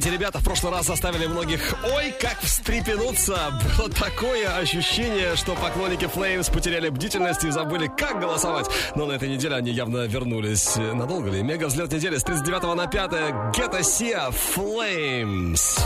Эти ребята в прошлый раз заставили многих ой, как встрепенуться. Было такое ощущение, что поклонники Flames потеряли бдительность и забыли, как голосовать. Но на этой неделе они явно вернулись. Надолго ли? Мега взлет недели с 39 на 5 Get a Sia Flames.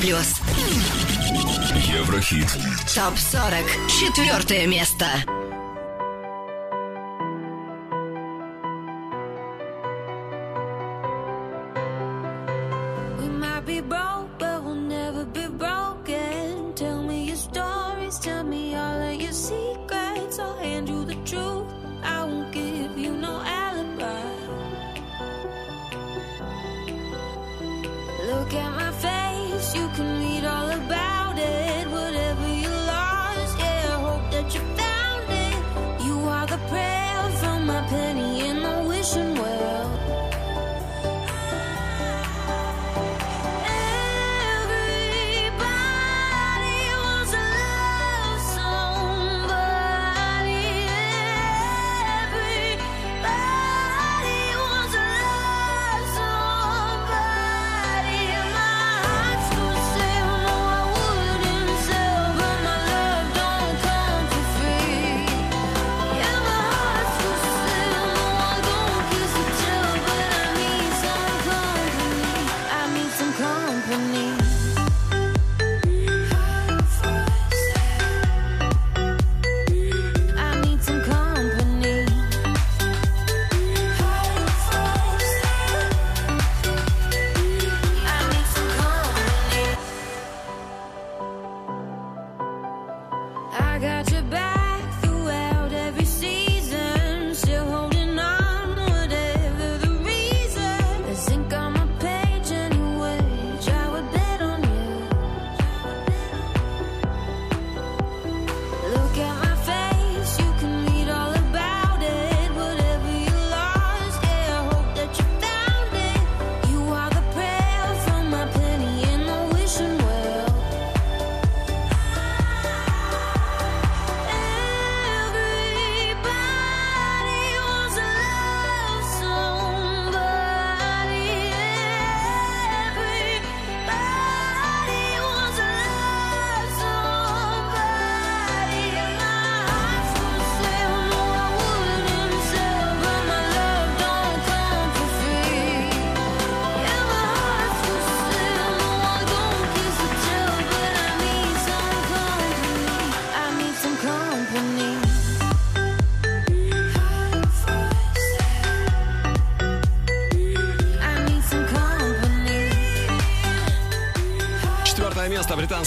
плюс. Еврохит. Топ 40. Четвертое место.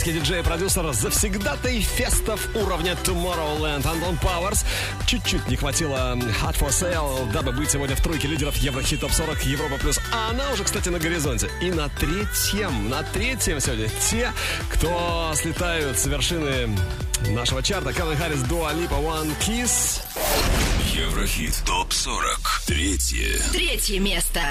британский диджей и продюсер, завсегдатый фестов уровня Tomorrowland Антон Пауэрс. Чуть-чуть не хватило Hot For Sale, дабы быть сегодня в тройке лидеров Еврохит Топ 40 Европа Плюс. А она уже, кстати, на горизонте. И на третьем, на третьем сегодня те, кто слетают с вершины нашего чарта. Калвин Харрис, Дуа Липа, One Kiss. Еврохит ТОП-40. Третье. Третье место.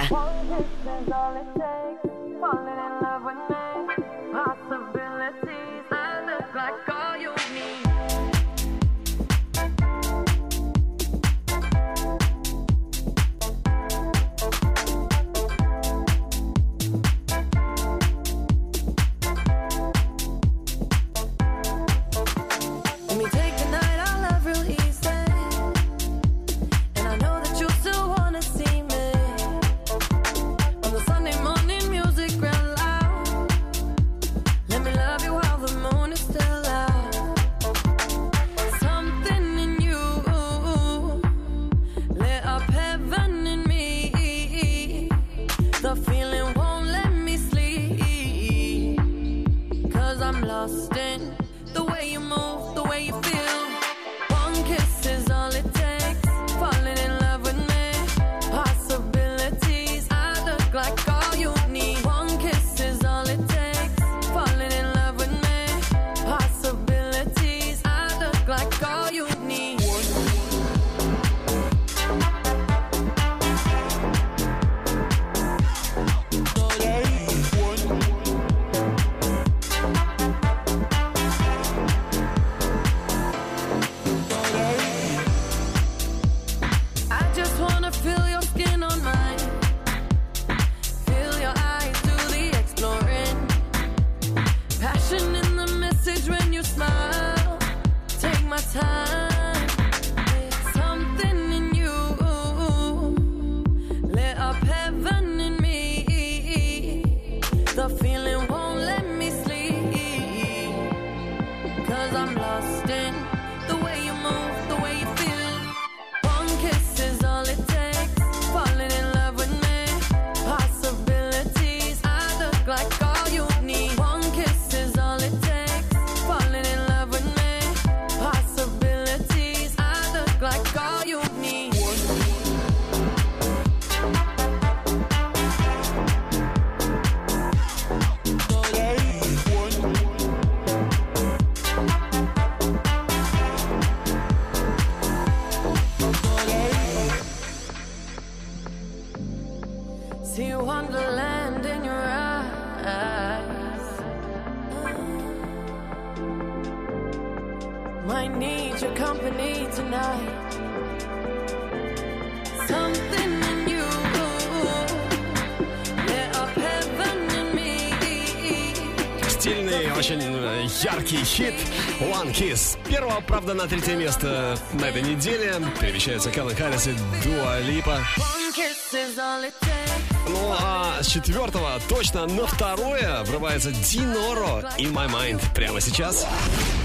Яркий хит One Kiss. Первого, правда, на третье место на этой неделе перемещаются Кэллен Харрис и Дуа Липа. One kiss is all it takes. Ну а с четвертого точно на второе врывается Диноро In My Mind прямо сейчас.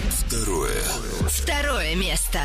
Второе. Второе место.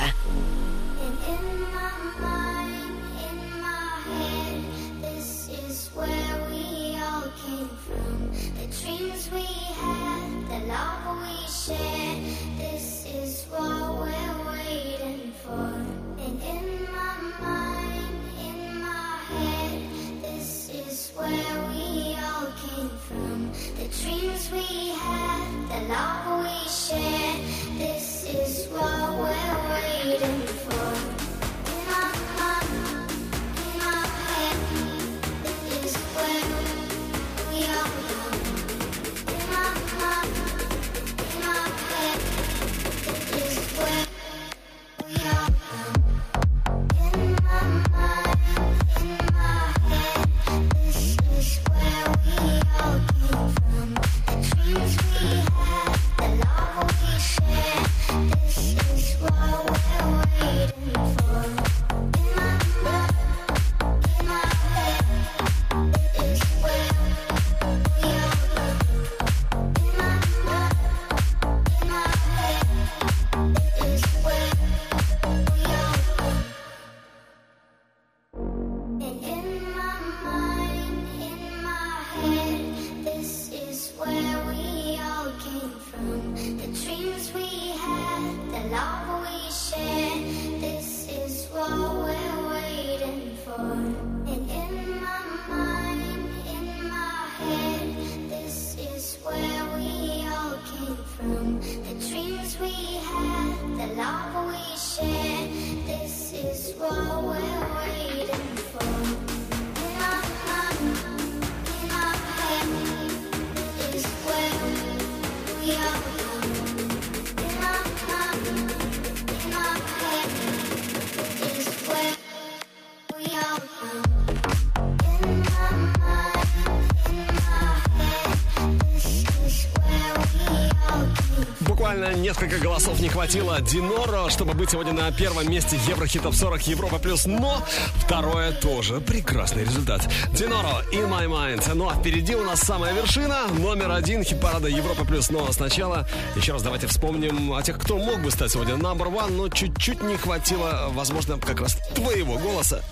Несколько голосов не хватило Диноро, чтобы быть сегодня на первом месте Еврохит Топ 40 Европа Плюс, но второе тоже прекрасный результат. Диноро In My Mind. Ну а впереди у нас самая вершина, номер один хит-парада Европа Плюс. Но сначала еще раз давайте вспомним о тех, кто мог бы стать сегодня number one, но чуть-чуть не хватило, возможно, как раз твоего голоса.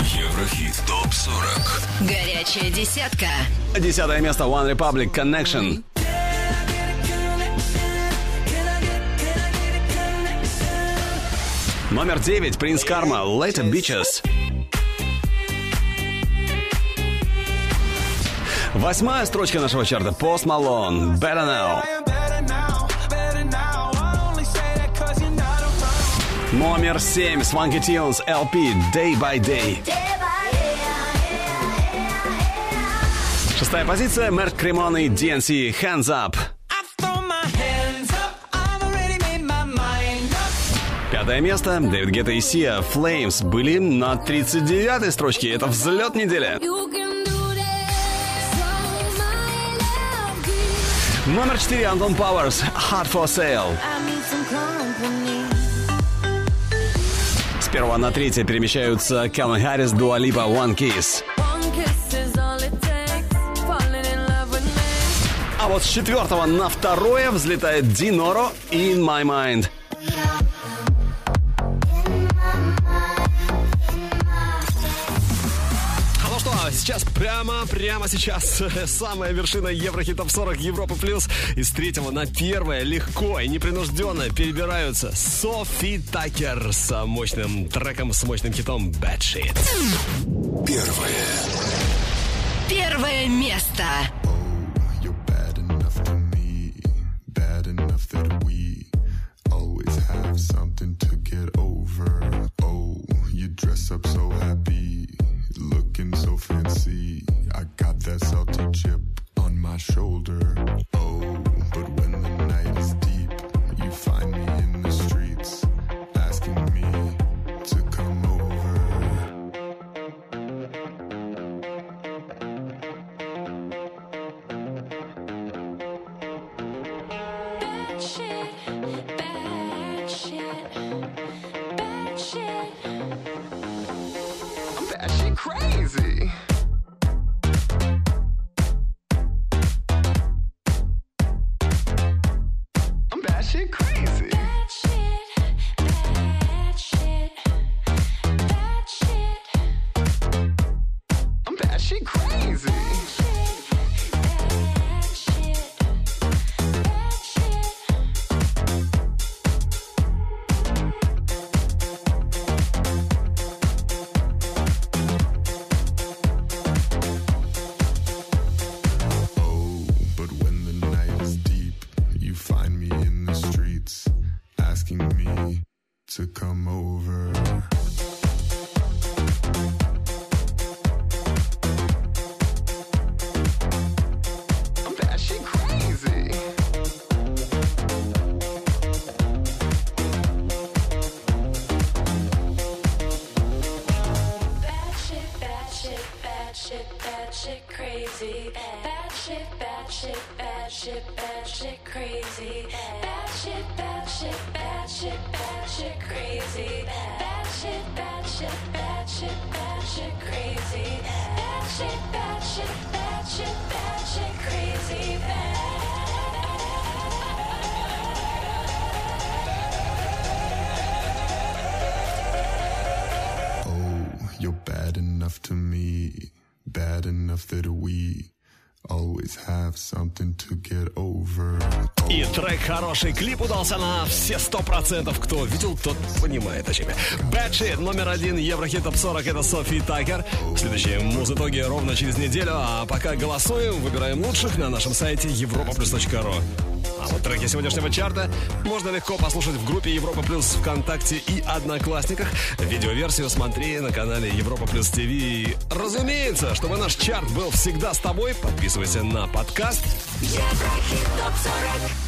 Еврохит ТОП-40 Горячая десятка. Десятое место One Republic Connection. Номер девять Принц Карма Later Beaches. Восьмая строчка нашего чарта Post Malone Better Now. Номер семь Swanky Tunes LP Day by Day. Шестая позиция Мерк Кремон и DNC Hands Up. Пятое место Дэвид Гетта и Сия Flames были на 39-й строчке. Это взлет недели. Номер четыре Антон Пауэрс Hard for Sale. С первого на третье перемещаются Кэлвин Харрис, Дуа Липа, One Kiss. А вот с четвертого на второе взлетает Диноро In My Mind. Сейчас прямо, прямо сейчас самая вершина Еврохитов 40 Европы Плюс. Из третьего на первое легко и непринужденно перебираются Софи Такер с мощным треком, с мощным хитом Bad Shit. Первое. Первое место. something to get over. Oh, you dress up so happy, fancy. I got that salty chip on my shoulder. Хороший, клип удался на все сто процентов. Кто видел, тот понимает о чем я. Shit, номер один, Еврохит Топ 40, это Софи Такер. Следующие муз-итоги ровно через неделю, а пока голосуем, выбираем лучших на нашем сайте europaplus.ru. А вот треки сегодняшнего чарта можно легко послушать в группе Европа Плюс ВКонтакте и Одноклассниках. Видеоверсию смотри на канале Европа Плюс ТВ. Разумеется, чтобы наш чарт был всегда с тобой, подписывайся на подкаст Еврохит топ 40